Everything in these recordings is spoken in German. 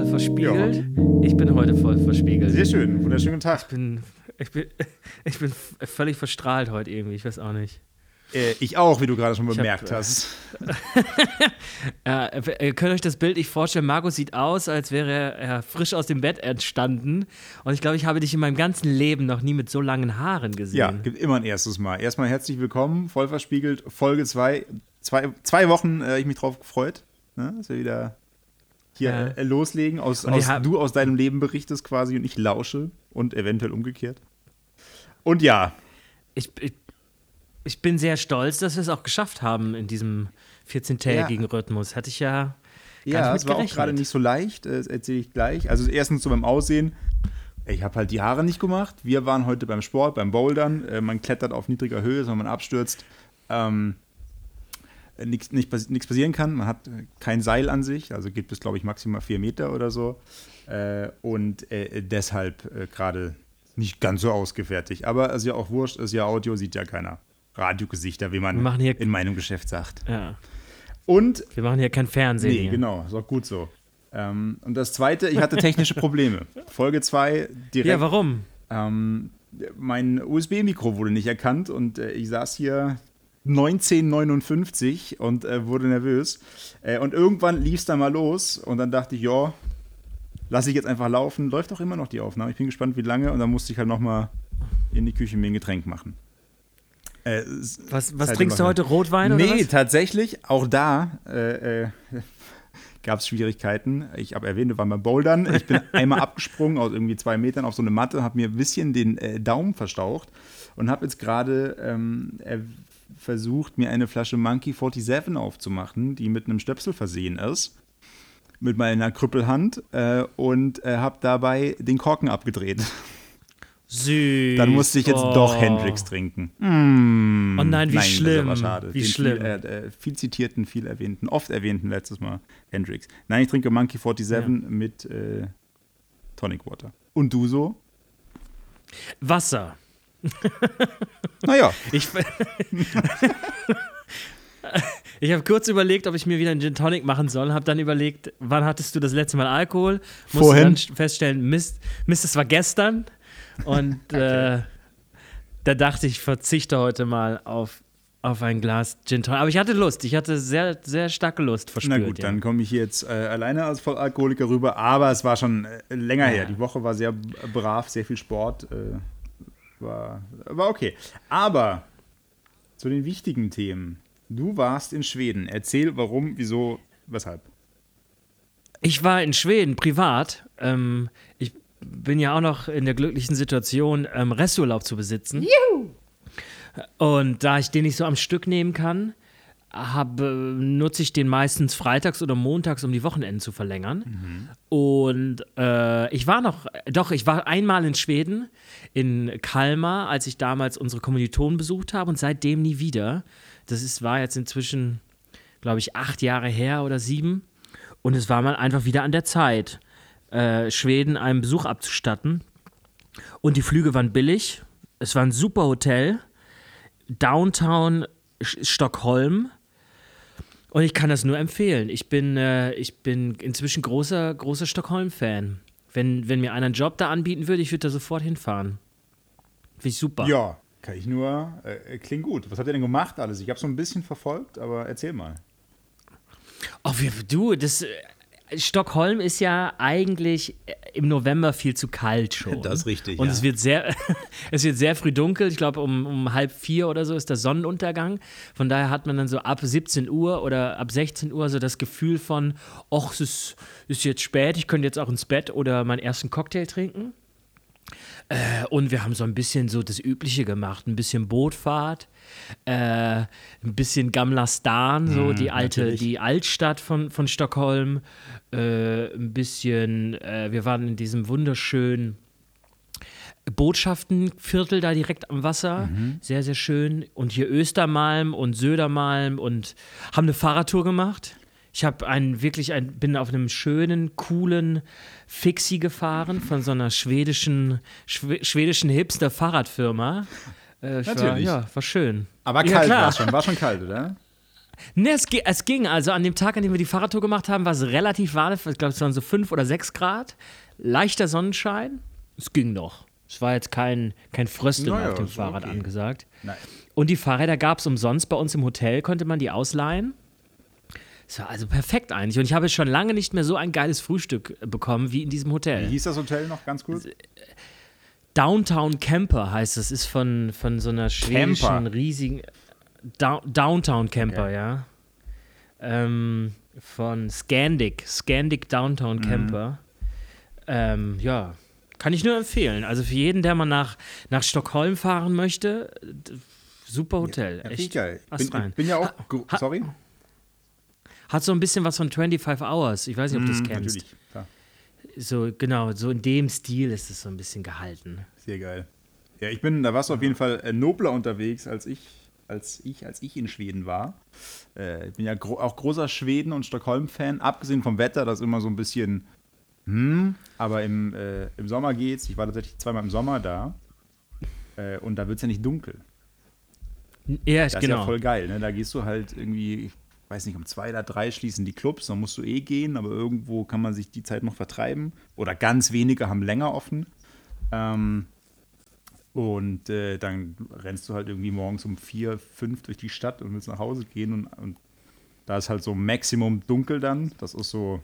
voll verspiegelt. Ich bin heute voll verspiegelt. Sehr schön, wunderschönen Tag. Ich bin, ich bin, ich bin völlig verstrahlt heute irgendwie, ich weiß auch nicht. Äh, ich auch, wie du gerade schon bemerkt hab, hast. ja, ihr könnt euch das Bild nicht vorstellen. Markus sieht aus, als wäre er frisch aus dem Bett entstanden. Und ich glaube, ich habe dich in meinem ganzen Leben noch nie mit so langen Haaren gesehen. Ja, gibt immer ein erstes Mal. Erstmal herzlich willkommen, voll verspiegelt, Folge 2. Zwei, zwei Wochen, äh, ich mich drauf gefreut, ne, dass wir wieder hier ja. äh, loslegen. Aus, aus du aus deinem Leben berichtest quasi und ich lausche und eventuell umgekehrt. Und ja. Ich, ich ich bin sehr stolz, dass wir es auch geschafft haben in diesem 14-tägigen ja. Rhythmus. Hatte ich ja. Ja, es war auch gerade nicht so leicht, das erzähle ich gleich. Also erstens so beim Aussehen. Ich habe halt die Haare nicht gemacht. Wir waren heute beim Sport, beim Bouldern. Äh, man klettert auf niedriger Höhe, wenn man abstürzt. Ähm, nichts nicht, passieren kann. Man hat kein Seil an sich, also geht bis, glaube ich, maximal vier Meter oder so. Äh, und äh, deshalb äh, gerade nicht ganz so ausgefertigt. Aber es ist ja auch wurscht, ist ja Audio, sieht ja keiner. Radiogesichter, wie man in meinem Geschäft sagt. Ja. Und. Wir machen hier kein Fernsehen. Nee, hier. genau, ist auch gut so. Ähm, und das zweite, ich hatte technische Probleme. Folge 2 direkt. Ja, warum? Ähm, mein USB-Mikro wurde nicht erkannt und äh, ich saß hier 1959 und äh, wurde nervös. Äh, und irgendwann lief es dann mal los und dann dachte ich, ja, lasse ich jetzt einfach laufen. Läuft auch immer noch die Aufnahme. Ich bin gespannt, wie lange. Und dann musste ich halt noch mal in die Küche mir ein Getränk machen. Äh, was was trinkst du heute? Rotwein nee, oder Nee, tatsächlich, auch da äh, äh, gab es Schwierigkeiten. Ich habe erwähnt, wir waren beim Bouldern. Ich bin einmal abgesprungen aus irgendwie zwei Metern auf so eine Matte, habe mir ein bisschen den äh, Daumen verstaucht und habe jetzt gerade ähm, versucht, mir eine Flasche Monkey 47 aufzumachen, die mit einem Stöpsel versehen ist. Mit meiner Krüppelhand äh, und äh, habe dabei den Korken abgedreht. Süß. Dann musste ich jetzt oh. doch Hendrix trinken. Mm. Oh nein, wie nein, schlimm. Das war schade. Wie Den schlimm. Viel, äh, viel, zitierten, viel erwähnten, oft erwähnten letztes Mal Hendrix. Nein, ich trinke Monkey 47 ja. mit äh, Tonic Water. Und du so? Wasser. Naja. Ich, ich habe kurz überlegt, ob ich mir wieder einen Gin Tonic machen soll. Habe dann überlegt, wann hattest du das letzte Mal Alkohol? Musste Vorhin. dann feststellen, Mist, Mist, es war gestern. Und okay. äh, da dachte ich, verzichte heute mal auf, auf ein Glas Gin Tonic. Aber ich hatte Lust, ich hatte sehr, sehr starke Lust verspürt. Na gut, ja. dann komme ich jetzt äh, alleine als Vollalkoholiker rüber, aber es war schon äh, länger ja. her. Die Woche war sehr brav, sehr viel Sport. War, war okay. Aber zu den wichtigen Themen. Du warst in Schweden. Erzähl, warum, wieso, weshalb. Ich war in Schweden privat. Ähm, ich bin ja auch noch in der glücklichen Situation, ähm, Resturlaub zu besitzen. Juhu! Und da ich den nicht so am Stück nehmen kann, habe, nutze ich den meistens freitags oder montags, um die Wochenenden zu verlängern. Mhm. Und äh, ich war noch, doch, ich war einmal in Schweden, in Kalmar, als ich damals unsere Kommilitonen besucht habe und seitdem nie wieder. Das ist, war jetzt inzwischen, glaube ich, acht Jahre her oder sieben. Und es war mal einfach wieder an der Zeit. Äh, Schweden einen Besuch abzustatten. Und die Flüge waren billig. Es war ein super Hotel. Downtown Stockholm. Und ich kann das nur empfehlen. Ich bin, äh, ich bin inzwischen großer, großer Stockholm-Fan. Wenn, wenn mir einer einen Job da anbieten würde, ich würde da sofort hinfahren. Finde ich super. Ja, kann ich nur. Äh, klingt gut. Was habt ihr denn gemacht alles? Ich habe so ein bisschen verfolgt, aber erzähl mal. Oh, wie, du, das äh, Stockholm ist ja eigentlich äh, im November viel zu kalt schon. Das ist richtig. Und ja. es, wird sehr, es wird sehr früh dunkel. Ich glaube, um, um halb vier oder so ist der Sonnenuntergang. Von daher hat man dann so ab 17 Uhr oder ab 16 Uhr so das Gefühl von, ach, es ist, ist jetzt spät, ich könnte jetzt auch ins Bett oder meinen ersten Cocktail trinken. Äh, und wir haben so ein bisschen so das Übliche gemacht, ein bisschen Bootfahrt, äh, ein bisschen Gamla Stan, so mm, die alte, natürlich. die Altstadt von, von Stockholm, äh, ein bisschen, äh, wir waren in diesem wunderschönen Botschaftenviertel da direkt am Wasser, mhm. sehr, sehr schön. Und hier Östermalm und Södermalm und haben eine Fahrradtour gemacht. Ich habe einen wirklich ein, bin auf einem schönen, coolen Fixie gefahren von so einer schwedischen, schw schwedischen Hipster-Fahrradfirma. Äh, Natürlich. War, ja, war schön. Aber kalt ja, war schon, war schon kalt, oder? Ne, es, es, ging. Also an dem Tag, an dem wir die Fahrradtour gemacht haben, war es relativ warm. Ich glaube, es waren so 5 oder 6 Grad. Leichter Sonnenschein. Es ging noch. Es war jetzt kein, kein Frösteln naja, auf dem Fahrrad okay. angesagt. Nein. Und die Fahrräder gab es umsonst bei uns im Hotel, konnte man die ausleihen. Es war also perfekt eigentlich. Und ich habe schon lange nicht mehr so ein geiles Frühstück bekommen wie in diesem Hotel. Wie hieß das Hotel noch ganz kurz? Downtown Camper heißt es. Ist von, von so einer schwedischen Camper. riesigen. Da Downtown Camper, okay. ja. Ähm, von Scandic. Scandic Downtown. Camper. Mhm. Ähm, ja, kann ich nur empfehlen. Also für jeden, der mal nach, nach Stockholm fahren möchte, super Hotel. Ja, Echt geil. Bin, rein. bin ja auch. Ha, sorry? Hat so ein bisschen was von 25 Hours. Ich weiß nicht, ob du das mm, kennst. Natürlich, klar. So, genau, so in dem Stil ist es so ein bisschen gehalten. Sehr geil. Ja, ich bin, da warst du auf jeden Fall äh, nobler unterwegs als ich, als ich, als ich in Schweden war. Äh, ich bin ja gro auch großer Schweden- und Stockholm-Fan, abgesehen vom Wetter, das immer so ein bisschen, hm, aber im, äh, im Sommer geht's. Ich war tatsächlich zweimal im Sommer da. Äh, und da wird es ja nicht dunkel. Ja, das ist genau. ja voll geil, ne? Da gehst du halt irgendwie, weiß nicht, um zwei oder drei schließen die Clubs, dann musst du eh gehen, aber irgendwo kann man sich die Zeit noch vertreiben. Oder ganz wenige haben länger offen. Ähm, und äh, dann rennst du halt irgendwie morgens um vier, fünf durch die Stadt und willst nach Hause gehen. Und, und da ist halt so Maximum dunkel dann. Das ist so,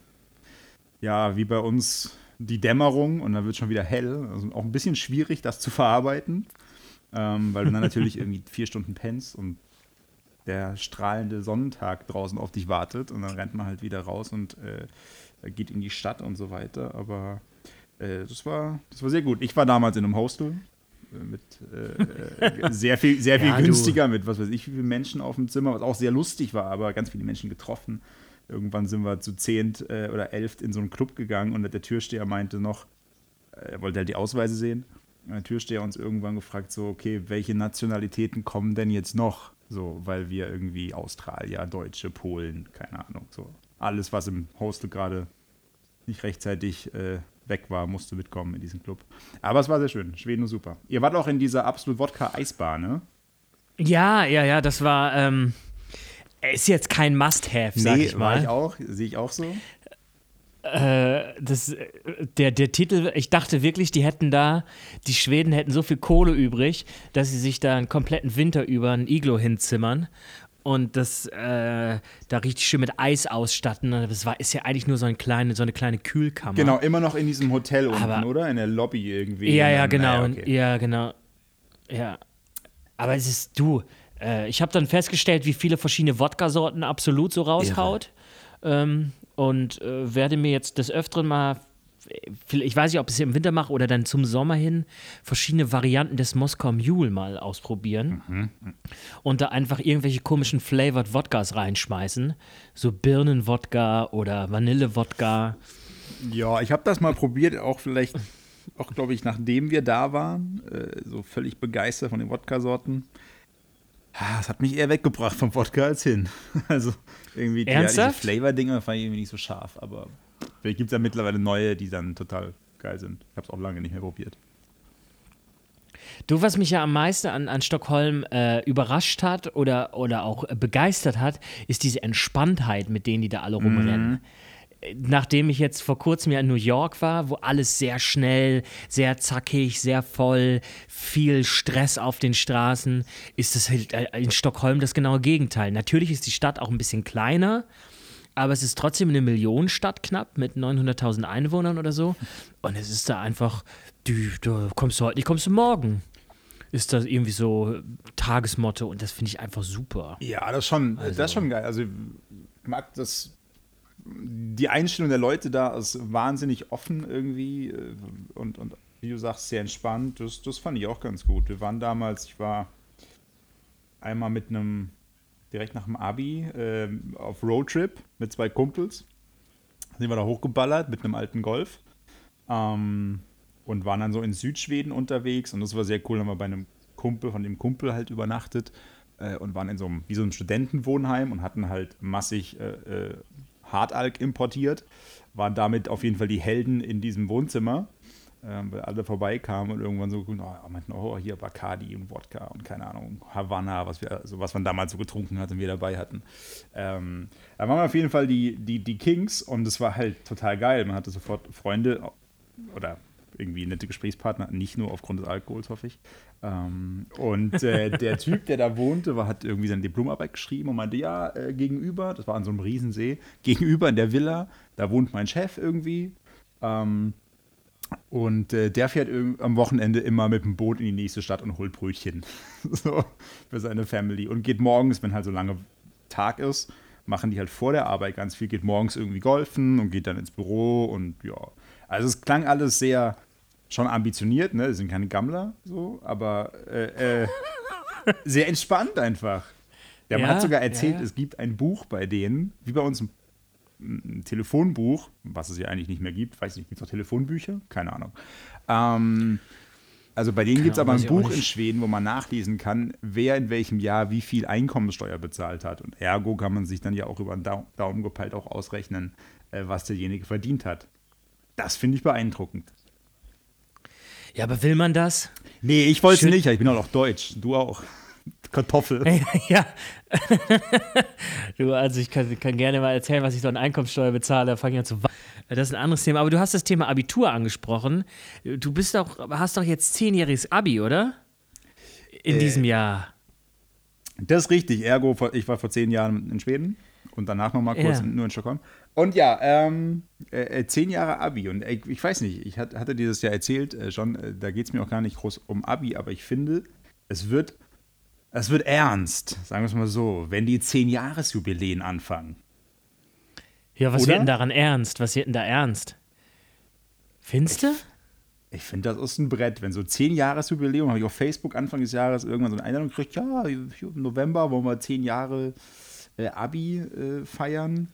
ja, wie bei uns die Dämmerung und dann wird schon wieder hell. Also auch ein bisschen schwierig, das zu verarbeiten, ähm, weil du dann natürlich irgendwie vier Stunden pennst und der strahlende Sonnentag draußen auf dich wartet und dann rennt man halt wieder raus und äh, geht in die Stadt und so weiter. Aber äh, das, war, das war sehr gut. Ich war damals in einem Hostel äh, mit äh, sehr viel, sehr viel ja, günstiger, du. mit was weiß ich, wie viele Menschen auf dem Zimmer, was auch sehr lustig war, aber ganz viele Menschen getroffen. Irgendwann sind wir zu zehnt äh, oder elft in so einen Club gegangen und der Türsteher meinte noch, er wollte halt die Ausweise sehen. Und der Türsteher uns irgendwann gefragt, so, okay, welche Nationalitäten kommen denn jetzt noch? So, weil wir irgendwie Australier, Deutsche, Polen, keine Ahnung, so. Alles, was im Hostel gerade nicht rechtzeitig äh, weg war, musste mitkommen in diesen Club. Aber es war sehr schön. Schweden super. Ihr wart auch in dieser absolut Wodka-Eisbar, ne? Ja, ja, ja, das war, ähm, ist jetzt kein Must-Have, sag nee, ich mal. Nee, ich auch, sehe ich auch so. Äh, das, der, der Titel, ich dachte wirklich, die hätten da, die Schweden hätten so viel Kohle übrig, dass sie sich da einen kompletten Winter über ein Iglo hinzimmern und das äh, da richtig schön mit Eis ausstatten. Das war, ist ja eigentlich nur so eine kleine, so eine kleine Kühlkammer. Genau, immer noch in diesem Hotel unten, Aber, oder? In der Lobby irgendwie. Ja, ja, genau. Naja, okay. Ja, genau. Ja. Aber es ist, du, äh, ich habe dann festgestellt, wie viele verschiedene Wodka-Sorten absolut so raushaut. Ähm, und äh, werde mir jetzt des Öfteren mal, ich weiß nicht, ob ich es im Winter mache oder dann zum Sommer hin, verschiedene Varianten des Moskau Mule mal ausprobieren. Mhm. Und da einfach irgendwelche komischen Flavored Wodkas reinschmeißen. So Birnenwodka oder Vanillewodka. Ja, ich habe das mal probiert, auch vielleicht, auch glaube ich, nachdem wir da waren. Äh, so völlig begeistert von den Wodka-Sorten. Das hat mich eher weggebracht vom Wodka als hin. Also irgendwie die, diese Flavor-Dinger fand ich irgendwie nicht so scharf, aber vielleicht gibt es ja mittlerweile neue, die dann total geil sind. Ich habe es auch lange nicht mehr probiert. Du, was mich ja am meisten an, an Stockholm äh, überrascht hat oder, oder auch begeistert hat, ist diese Entspanntheit, mit denen die da alle rumrennen. Mhm nachdem ich jetzt vor kurzem ja in New York war, wo alles sehr schnell, sehr zackig, sehr voll, viel Stress auf den Straßen, ist es halt äh, in Stockholm das genaue Gegenteil. Natürlich ist die Stadt auch ein bisschen kleiner, aber es ist trotzdem eine Millionenstadt knapp mit 900.000 Einwohnern oder so. Und es ist da einfach, du, du kommst du heute nicht, kommst du morgen ist das irgendwie so Tagesmotto und das finde ich einfach super. Ja, das ist schon, also. das ist schon geil. Also ich mag das die Einstellung der Leute da ist wahnsinnig offen irgendwie äh, und, und wie du sagst, sehr entspannt. Das, das fand ich auch ganz gut. Wir waren damals, ich war einmal mit einem, direkt nach dem Abi, äh, auf Roadtrip mit zwei Kumpels. Sind wir da hochgeballert mit einem alten Golf. Ähm, und waren dann so in Südschweden unterwegs und das war sehr cool. Dann haben wir bei einem Kumpel, von dem Kumpel halt übernachtet äh, und waren in so einem, wie so einem Studentenwohnheim und hatten halt massig äh, äh Hartalk importiert, waren damit auf jeden Fall die Helden in diesem Wohnzimmer. ähm, weil alle vorbeikamen und irgendwann so, oh, meinten, oh, hier Bacardi und Wodka und keine Ahnung, Havanna, was, wir, also was man damals so getrunken hat und wir dabei hatten. Ähm, da waren wir auf jeden Fall die, die, die Kings und es war halt total geil. Man hatte sofort Freunde oder irgendwie nette Gesprächspartner, nicht nur aufgrund des Alkohols, hoffe ich. Ähm, und äh, der Typ, der da wohnte, war, hat irgendwie seine Diplomarbeit geschrieben und meinte, ja, äh, gegenüber, das war an so einem Riesensee, gegenüber in der Villa, da wohnt mein Chef irgendwie. Ähm, und äh, der fährt am Wochenende immer mit dem Boot in die nächste Stadt und holt Brötchen so, für seine Family. Und geht morgens, wenn halt so lange Tag ist, machen die halt vor der Arbeit ganz viel, geht morgens irgendwie golfen und geht dann ins Büro und ja. Also es klang alles sehr schon ambitioniert, ne? Das sind keine Gammler, so, aber äh, äh, sehr entspannt einfach. Der ja, Mann hat sogar erzählt, ja. es gibt ein Buch bei denen, wie bei uns ein ein Telefonbuch, was es ja eigentlich nicht mehr gibt. Weiß nicht, gibt es noch Telefonbücher? Keine Ahnung. Ähm, also bei denen gibt es aber ein Buch in Schweden, wo man nachlesen kann, wer in welchem Jahr wie viel Einkommenssteuer bezahlt hat. Und ergo kann man sich dann ja auch über den Daumen gepeilt auch ausrechnen, äh, was derjenige verdient hat. Das finde ich beeindruckend. Ja, aber will man das? Nee, ich wollte es nicht. Ich bin auch noch deutsch. Du auch. Kartoffel. Ja. du, also ich kann, kann, gerne mal erzählen, was ich so an Einkommenssteuer bezahle. Da fange ich an zu. Das ist ein anderes Thema. Aber du hast das Thema Abitur angesprochen. Du bist doch, hast doch jetzt zehnjähriges Abi, oder? In äh, diesem Jahr. Das ist richtig. Ergo, ich war vor zehn Jahren in Schweden und danach nochmal kurz ja. nur in Stockholm. Und ja, ähm, äh, äh, zehn Jahre Abi. Und äh, ich weiß nicht, ich hatte dieses Jahr erzählt äh, schon, äh, da geht es mir auch gar nicht groß um Abi, aber ich finde, es wird es wird ernst, sagen wir es mal so, wenn die Zehn-Jahres-Jubiläen anfangen. Ja, was Oder? wird denn daran ernst? Was wird denn da ernst? Findest du? Ich, finde, das ist ein Brett. Wenn so Zehn-Jahres-Jubiläum, habe ich auf Facebook Anfang des Jahres irgendwann so eine Einladung gekriegt, ja, im November wollen wir zehn Jahre äh, Abi äh, feiern.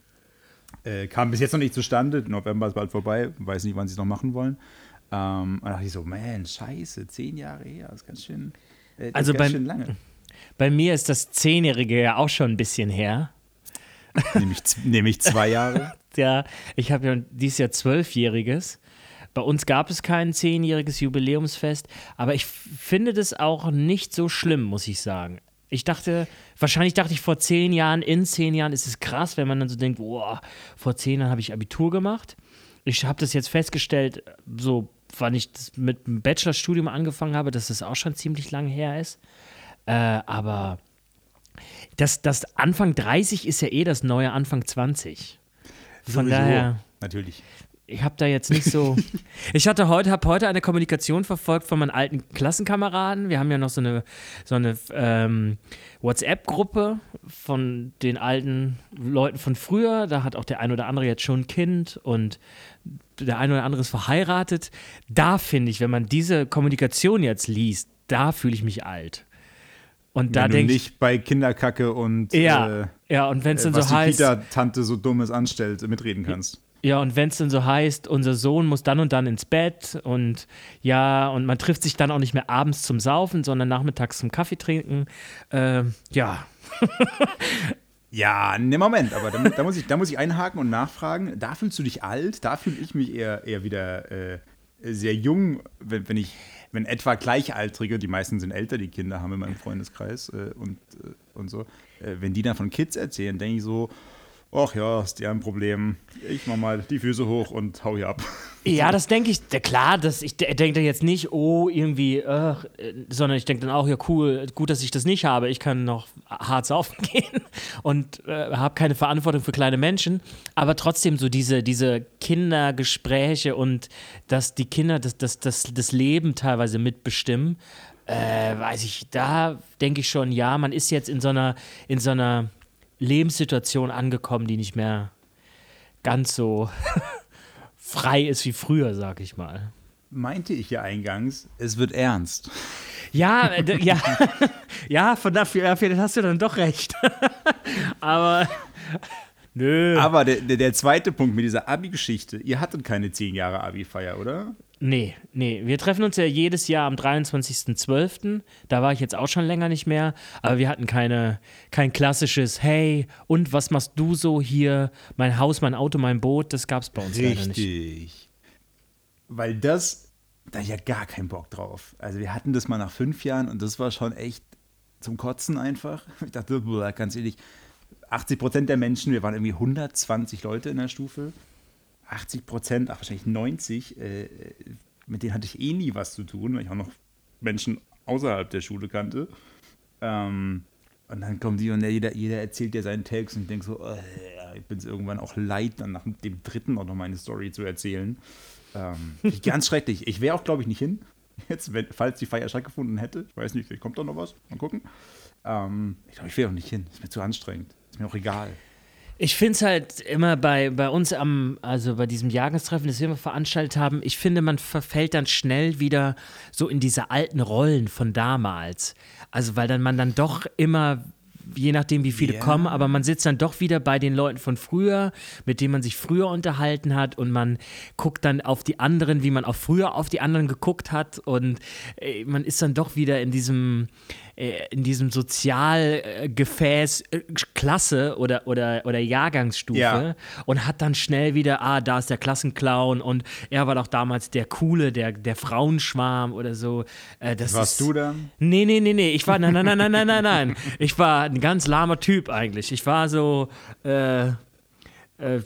Äh, kam bis jetzt noch nicht zustande. November ist bald vorbei. Weiß nicht, wann sie es noch machen wollen. Ähm, und da dachte ich so, man, scheiße, zehn Jahre her, das ist ganz schön, äh, also ganz beim, schön lange. Bei mir ist das Zehnjährige ja auch schon ein bisschen her. Nämlich, nämlich zwei Jahre. ja, ich habe ja dieses Jahr Zwölfjähriges. Bei uns gab es kein zehnjähriges Jubiläumsfest, aber ich finde das auch nicht so schlimm, muss ich sagen. Ich dachte, wahrscheinlich dachte ich vor zehn Jahren, in zehn Jahren ist es krass, wenn man dann so denkt, boah, vor zehn Jahren habe ich Abitur gemacht. Ich habe das jetzt festgestellt, so wann ich mit dem Bachelorstudium angefangen habe, dass das auch schon ziemlich lang her ist. Äh, aber das, das Anfang 30 ist ja eh das neue Anfang 20. Von Sowieso. daher. Natürlich. Ich habe da jetzt nicht so. ich hatte heute, habe heute eine Kommunikation verfolgt von meinen alten Klassenkameraden. Wir haben ja noch so eine, so eine ähm, WhatsApp-Gruppe von den alten Leuten von früher. Da hat auch der ein oder andere jetzt schon ein Kind und der ein oder andere ist verheiratet. Da finde ich, wenn man diese Kommunikation jetzt liest, da fühle ich mich alt. Und da denke ich. nicht bei Kinderkacke und. Ja, äh, ja und wenn es dann äh, so heißt. Kita-Tante so Dummes anstellt, mitreden kannst. Ja, und wenn es dann so heißt, unser Sohn muss dann und dann ins Bett und ja, und man trifft sich dann auch nicht mehr abends zum Saufen, sondern nachmittags zum Kaffee trinken. Äh, ja. ja, ne Moment, aber da, da, muss ich, da muss ich einhaken und nachfragen. Da fühlst du dich alt, da fühle ich mich eher, eher wieder äh, sehr jung, wenn, wenn ich wenn etwa Gleichaltrige, die meisten sind älter, die Kinder haben in meinem Freundeskreis äh, und, äh, und so, äh, wenn die dann von Kids erzählen, denke ich so, ach ja, ist ja ein Problem. Ich mach mal die Füße hoch und hau hier ab. Ja, das denke ich, klar, das, ich denke da jetzt nicht, oh, irgendwie, äh, sondern ich denke dann auch, ja, cool, gut, dass ich das nicht habe. Ich kann noch hart saufen gehen und äh, habe keine Verantwortung für kleine Menschen. Aber trotzdem so diese, diese Kindergespräche und dass die Kinder das, das, das, das Leben teilweise mitbestimmen, äh, weiß ich, da denke ich schon, ja, man ist jetzt in so einer, in so einer Lebenssituation angekommen, die nicht mehr ganz so frei ist wie früher, sag ich mal. Meinte ich ja eingangs, es wird ernst. Ja, äh, ja, ja, von dafür, hast du dann doch recht. Aber nö. Aber der, der, der zweite Punkt mit dieser Abi-Geschichte, ihr hattet keine zehn Jahre Abi-Feier, oder? Nee, nee. Wir treffen uns ja jedes Jahr am 23.12. Da war ich jetzt auch schon länger nicht mehr. Aber wir hatten keine, kein klassisches, hey, und was machst du so hier? Mein Haus, mein Auto, mein Boot, das gab es bei uns Richtig. leider nicht. Weil das da ja gar keinen Bock drauf. Also wir hatten das mal nach fünf Jahren und das war schon echt zum Kotzen einfach. Ich dachte, ganz ehrlich, 80 Prozent der Menschen, wir waren irgendwie 120 Leute in der Stufe, 80 Prozent, ach wahrscheinlich 90, äh, mit denen hatte ich eh nie was zu tun, weil ich auch noch Menschen außerhalb der Schule kannte. Ähm, und dann kommen die und jeder, jeder erzählt dir seinen Text und ich denke so, äh, ich bin es irgendwann auch leid, dann nach dem dritten auch noch meine Story zu erzählen. Ähm, ganz schrecklich. Ich wäre auch, glaube ich, nicht hin. Jetzt, wenn, falls die Feier stattgefunden hätte. Ich weiß nicht, vielleicht kommt da noch was. Mal gucken. Ähm, ich glaube, ich wäre auch nicht hin. Ist mir zu anstrengend. Ist mir auch egal. Ich finde es halt immer bei, bei uns am, also bei diesem Jahrestreffen, das wir immer veranstaltet haben, ich finde, man verfällt dann schnell wieder so in diese alten Rollen von damals. Also, weil dann man dann doch immer je nachdem, wie viele yeah. kommen, aber man sitzt dann doch wieder bei den Leuten von früher, mit denen man sich früher unterhalten hat und man guckt dann auf die anderen, wie man auch früher auf die anderen geguckt hat und äh, man ist dann doch wieder in diesem in diesem Sozialgefäß äh, Klasse oder, oder, oder Jahrgangsstufe ja. und hat dann schnell wieder, ah, da ist der Klassenclown und er war doch damals der Coole, der, der Frauenschwarm oder so. Äh, das Warst ist, du dann? Nee, nee, nee, nee. Ich war, nein, nein, nein, nein, nein, nein, nein. Ich war ein ganz lahmer Typ eigentlich. Ich war so, äh, äh,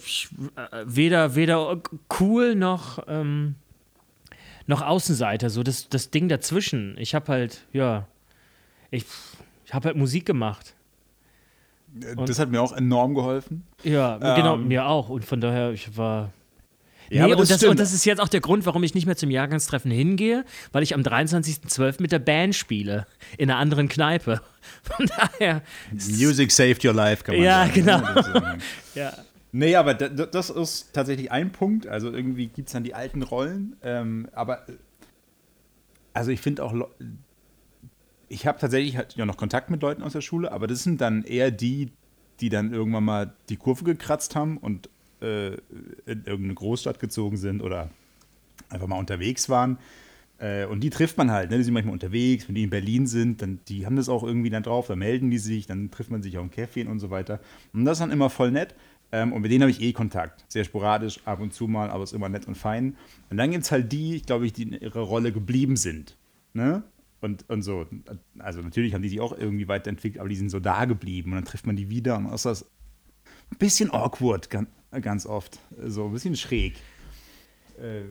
weder, weder cool noch, ähm, noch Außenseiter, so das, das Ding dazwischen. Ich habe halt, ja, ich, ich habe halt Musik gemacht. Und das hat mir auch enorm geholfen. Ja, genau, ähm, mir auch. Und von daher, ich war. Ja, nee, und, das, und, das, ist jetzt auch der Grund, warum ich nicht mehr zum Jahrgangstreffen hingehe, weil ich am 23.12. mit der Band spiele. In einer anderen Kneipe. Von daher. Music saved your life, kann man ja, sagen. Genau. Ja, genau. ja. Nee, aber das ist tatsächlich ein Punkt. Also irgendwie gibt es dann die alten Rollen. Ähm, aber also ich finde auch ich habe tatsächlich halt ja noch Kontakt mit Leuten aus der Schule, aber das sind dann eher die, die dann irgendwann mal die Kurve gekratzt haben und äh, in irgendeine Großstadt gezogen sind oder einfach mal unterwegs waren. Äh, und die trifft man halt, ne? die sind manchmal unterwegs, wenn die in Berlin sind, dann die haben das auch irgendwie dann drauf, da melden die sich, dann trifft man sich auch im Café und so weiter. Und das ist dann immer voll nett. Ähm, und mit denen habe ich eh Kontakt. Sehr sporadisch, ab und zu mal, aber es ist immer nett und fein. Und dann gibt es halt die, glaube ich, die in ihrer Rolle geblieben sind. Ne? Und, und so, also natürlich haben die sich auch irgendwie weiterentwickelt, aber die sind so da geblieben und dann trifft man die wieder und ist das ein bisschen awkward ganz, ganz oft, so ein bisschen schräg. Äh,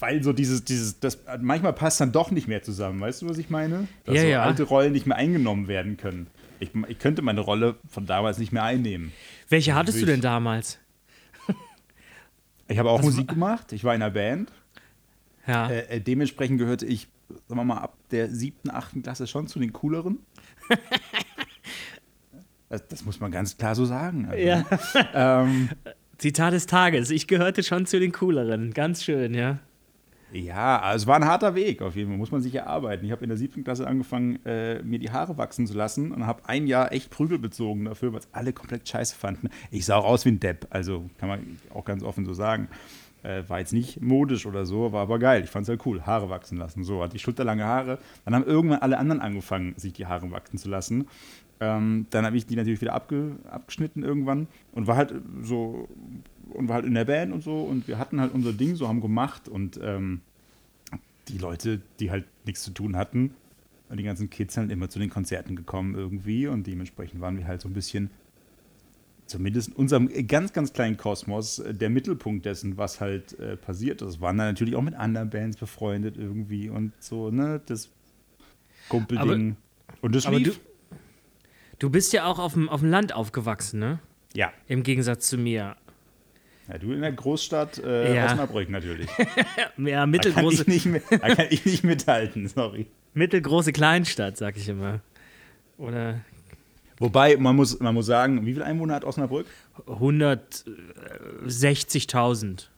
weil so dieses, dieses, das manchmal passt dann doch nicht mehr zusammen, weißt du, was ich meine? Dass ja, so ja. alte Rollen nicht mehr eingenommen werden können. Ich, ich könnte meine Rolle von damals nicht mehr einnehmen. Welche hattest ich, du denn damals? ich habe auch was Musik gemacht, ich war in einer Band. Ja. Äh, äh dementsprechend gehörte ich sagen wir mal, ab der siebten, achten Klasse schon zu den cooleren. das, das, muss man ganz klar so sagen. Also, ja. ähm, Zitat des Tages. Ich gehörte schon zu den cooleren. Ganz schön, ja. Ja, also es war ein harter Weg auf jeden Fall, muss man sich erarbeiten. Ich habe in der siebten Klasse angefangen, äh, mir die Haare wachsen zu lassen und habe ein Jahr echt Prügel bezogen dafür, was alle komplett scheiße fanden. Ich sah auch aus wie ein Depp, also kann man auch ganz offen so sagen. Äh, war jetzt nicht modisch oder so, war aber geil. Ich fand es halt cool. Haare wachsen lassen. So, hatte ich schulterlange Haare. Dann haben irgendwann alle anderen angefangen, sich die Haare wachsen zu lassen. Ähm, dann habe ich die natürlich wieder abge, abgeschnitten irgendwann und war halt so und war halt in der Band und so und wir hatten halt unser Ding so, haben gemacht und ähm, die Leute, die halt nichts zu tun hatten, die ganzen Kids sind immer zu den Konzerten gekommen irgendwie und dementsprechend waren wir halt so ein bisschen zumindest in unserem ganz, ganz kleinen Kosmos äh, der Mittelpunkt dessen, was halt äh, passiert ist. Waren dann natürlich auch mit anderen Bands befreundet irgendwie und so, ne, das Kumpelding. Und das lief. Du, du, bist ja auch auf dem, auf dem Land aufgewachsen, ne? Ja. Im Gegensatz zu mir. Ja, du in der Großstadt äh, ja. Osnabrück natürlich. ja, mittelgroße. Da kann, ich nicht da kann ich nicht mithalten, sorry. Mittelgroße Kleinstadt, sag ich immer. Oder Wobei, man muss, man muss sagen, wie viele Einwohner hat Osnabrück? 160.000.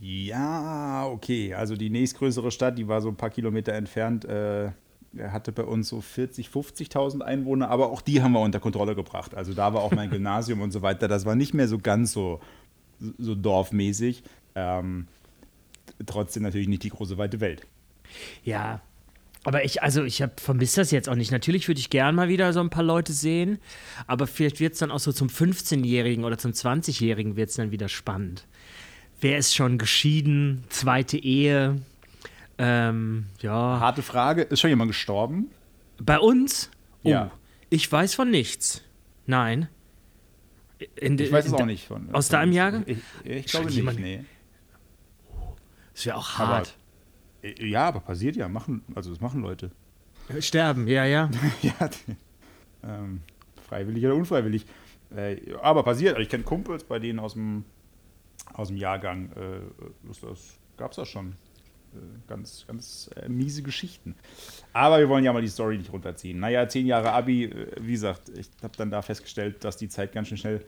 Ja, okay. Also die nächstgrößere Stadt, die war so ein paar Kilometer entfernt, äh, hatte bei uns so 40.000, 50.000 Einwohner, aber auch die haben wir unter Kontrolle gebracht. Also da war auch mein Gymnasium und so weiter. Das war nicht mehr so ganz so, so dorfmäßig. Ähm, trotzdem natürlich nicht die große weite Welt. Ja, aber ich, also ich vermisse das jetzt auch nicht. Natürlich würde ich gern mal wieder so ein paar Leute sehen, aber vielleicht wird es dann auch so zum 15-Jährigen oder zum 20-Jährigen wird es dann wieder spannend. wer ist schon geschieden, zweite Ehe. Ähm, ja. Harte Frage, ist schon jemand gestorben? Bei uns? Oh, ja. Ich weiß von nichts. Nein. In, ich weiß es auch nicht von. Aus deinem Jahrgang? Ich, ich glaube nicht, nee. Das wäre auch hart. Äh, ja, aber passiert ja. Machen, also das machen Leute. Sterben, ja, ja. ja, ähm, freiwillig oder unfreiwillig. Äh, aber passiert. Also ich kenne Kumpels, bei denen aus dem, aus dem Jahrgang, äh, das, das gab es das schon. Äh, ganz, ganz äh, miese Geschichten. Aber wir wollen ja mal die Story nicht runterziehen. Naja, zehn Jahre Abi, äh, wie gesagt, ich habe dann da festgestellt, dass die Zeit ganz schön schnell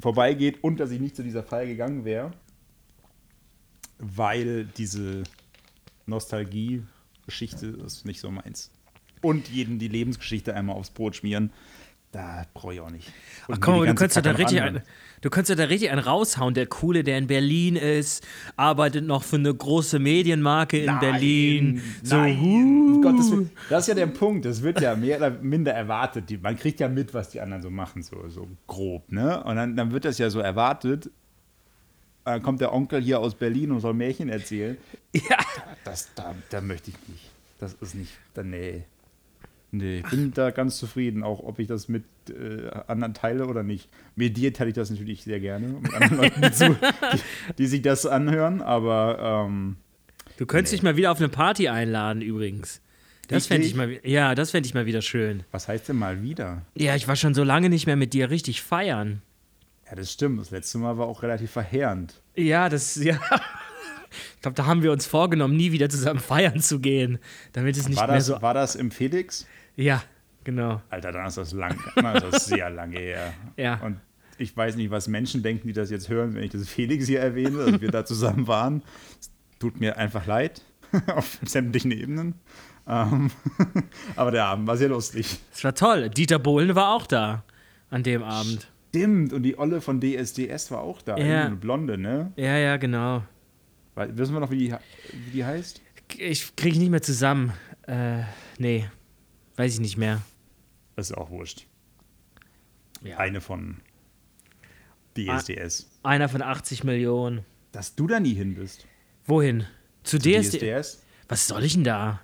vorbeigeht und dass ich nicht zu dieser Feier gegangen wäre, weil diese Nostalgie-Geschichte ist nicht so meins. Und jeden die Lebensgeschichte einmal aufs Brot schmieren. Da brauche ich auch nicht. Und Ach komm, du könntest, ja da richtig ein, du könntest ja da richtig einen raushauen. Der Coole, der in Berlin ist, arbeitet noch für eine große Medienmarke in nein, Berlin. So, nein, uh. Gottes Willen. Das ist ja der Punkt. Das wird ja mehr oder minder erwartet. Man kriegt ja mit, was die anderen so machen, so, so grob. Ne? Und dann, dann wird das ja so erwartet. Dann kommt der Onkel hier aus Berlin und soll Märchen erzählen. Ja. Das, da, da möchte ich nicht. Das ist nicht. Nee. Nee, ich bin da ganz zufrieden, auch ob ich das mit äh, anderen teile oder nicht. Mit dir teile ich das natürlich sehr gerne, mit anderen Leuten, die, zu, die, die, sich das anhören, aber. Ähm, du könntest nee. dich mal wieder auf eine Party einladen, übrigens. Das fände ich mal, ja, das fände ich mal wieder schön. Was heißt denn mal wieder? Ja, ich war schon so lange nicht mehr mit dir richtig feiern. Ja, das stimmt. Das letzte Mal war auch relativ verheerend. Ja, das, ja. Ich glaube, da haben wir uns vorgenommen, nie wieder zusammen feiern zu gehen, damit es nicht war mehr das, so. War das im Felix? Ja, genau. Alter, dann ist das lang, dann ist das sehr lange her. Ja. Und ich weiß nicht, was Menschen denken, die das jetzt hören, wenn ich das Felix hier erwähne, dass wir da zusammen waren. Es tut mir einfach leid, auf sämtlichen Ebenen. Ähm, aber der Abend war sehr lustig. Es war toll. Dieter Bohlen war auch da an dem Abend. Stimmt, und die Olle von DSDS war auch da. Ja. Eine Blonde, ne? Ja, ja, genau. Wissen wir noch, wie die, wie die heißt? Ich kriege nicht mehr zusammen. Äh, nee. Weiß ich nicht mehr. Das ist auch wurscht. Ja. Eine von DSDS. Einer von 80 Millionen. Dass du da nie hin bist. Wohin? Zu, Zu DSDS? DSDS? Was soll ich denn da?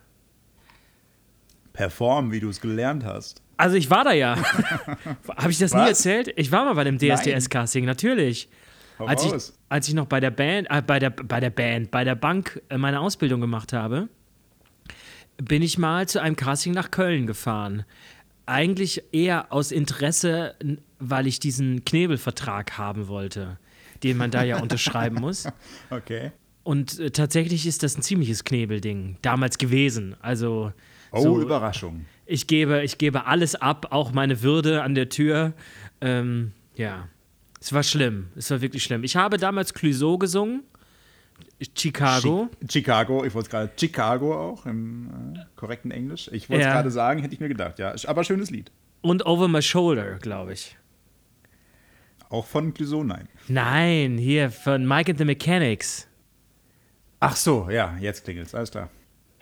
Performen, wie du es gelernt hast. Also ich war da ja. Habe ich das Was? nie erzählt? Ich war mal bei dem DSDS-Casting, natürlich. Als ich, als ich noch bei der Band, äh, bei der, bei der Band, bei der Bank äh, meine Ausbildung gemacht habe, bin ich mal zu einem Casting nach Köln gefahren. Eigentlich eher aus Interesse, weil ich diesen Knebelvertrag haben wollte, den man da ja unterschreiben muss. Okay. Und äh, tatsächlich ist das ein ziemliches Knebelding damals gewesen. Also Oh, so, Überraschung. Ich gebe, ich gebe alles ab, auch meine Würde an der Tür. Ähm, ja, es war schlimm. Es war wirklich schlimm. Ich habe damals Clouseau gesungen Chicago. Chicago, ich wollte gerade Chicago auch im äh, korrekten Englisch. Ich wollte es ja. gerade sagen, hätte ich mir gedacht, ja. Aber schönes Lied. Und Over My Shoulder, glaube ich. Auch von Clouseau, nein. Nein, hier von Mike and the Mechanics. Ach so, ja, jetzt klingelt es, alles klar.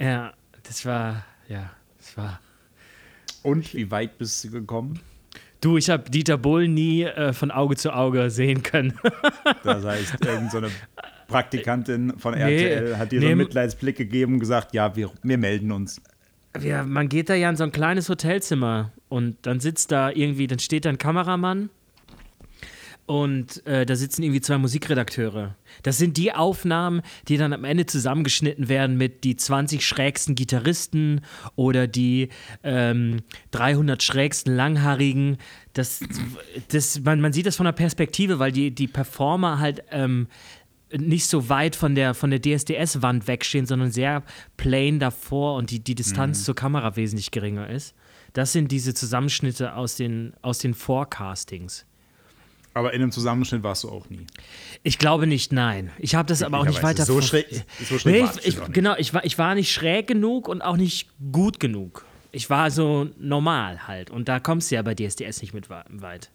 Ja, das war, ja, das war. Und wie weit bist du gekommen? Du, ich habe Dieter Bohl nie äh, von Auge zu Auge sehen können. das heißt, irgendeine so Praktikantin von RTL nee, hat dir so einen Mitleidsblick gegeben und gesagt, ja, wir, wir melden uns. Ja, man geht da ja in so ein kleines Hotelzimmer und dann sitzt da irgendwie, dann steht da ein Kameramann und äh, da sitzen irgendwie zwei Musikredakteure. Das sind die Aufnahmen, die dann am Ende zusammengeschnitten werden mit die 20 schrägsten Gitarristen oder die ähm, 300 schrägsten Langhaarigen. Das, das, man, man sieht das von der Perspektive, weil die, die Performer halt ähm, nicht so weit von der, von der DSDS-Wand wegstehen, sondern sehr plain davor und die, die Distanz mhm. zur Kamera wesentlich geringer ist. Das sind diese Zusammenschnitte aus den, aus den Forecastings. Aber in einem Zusammenschnitt warst du auch nie. Ich glaube nicht, nein. Ich habe das aber auch nicht weiter. So schräg, so schräg nee, ich, ich, Genau, ich war, ich war nicht schräg genug und auch nicht gut genug. Ich war so normal halt. Und da kommst du ja bei DSDS nicht mit weit.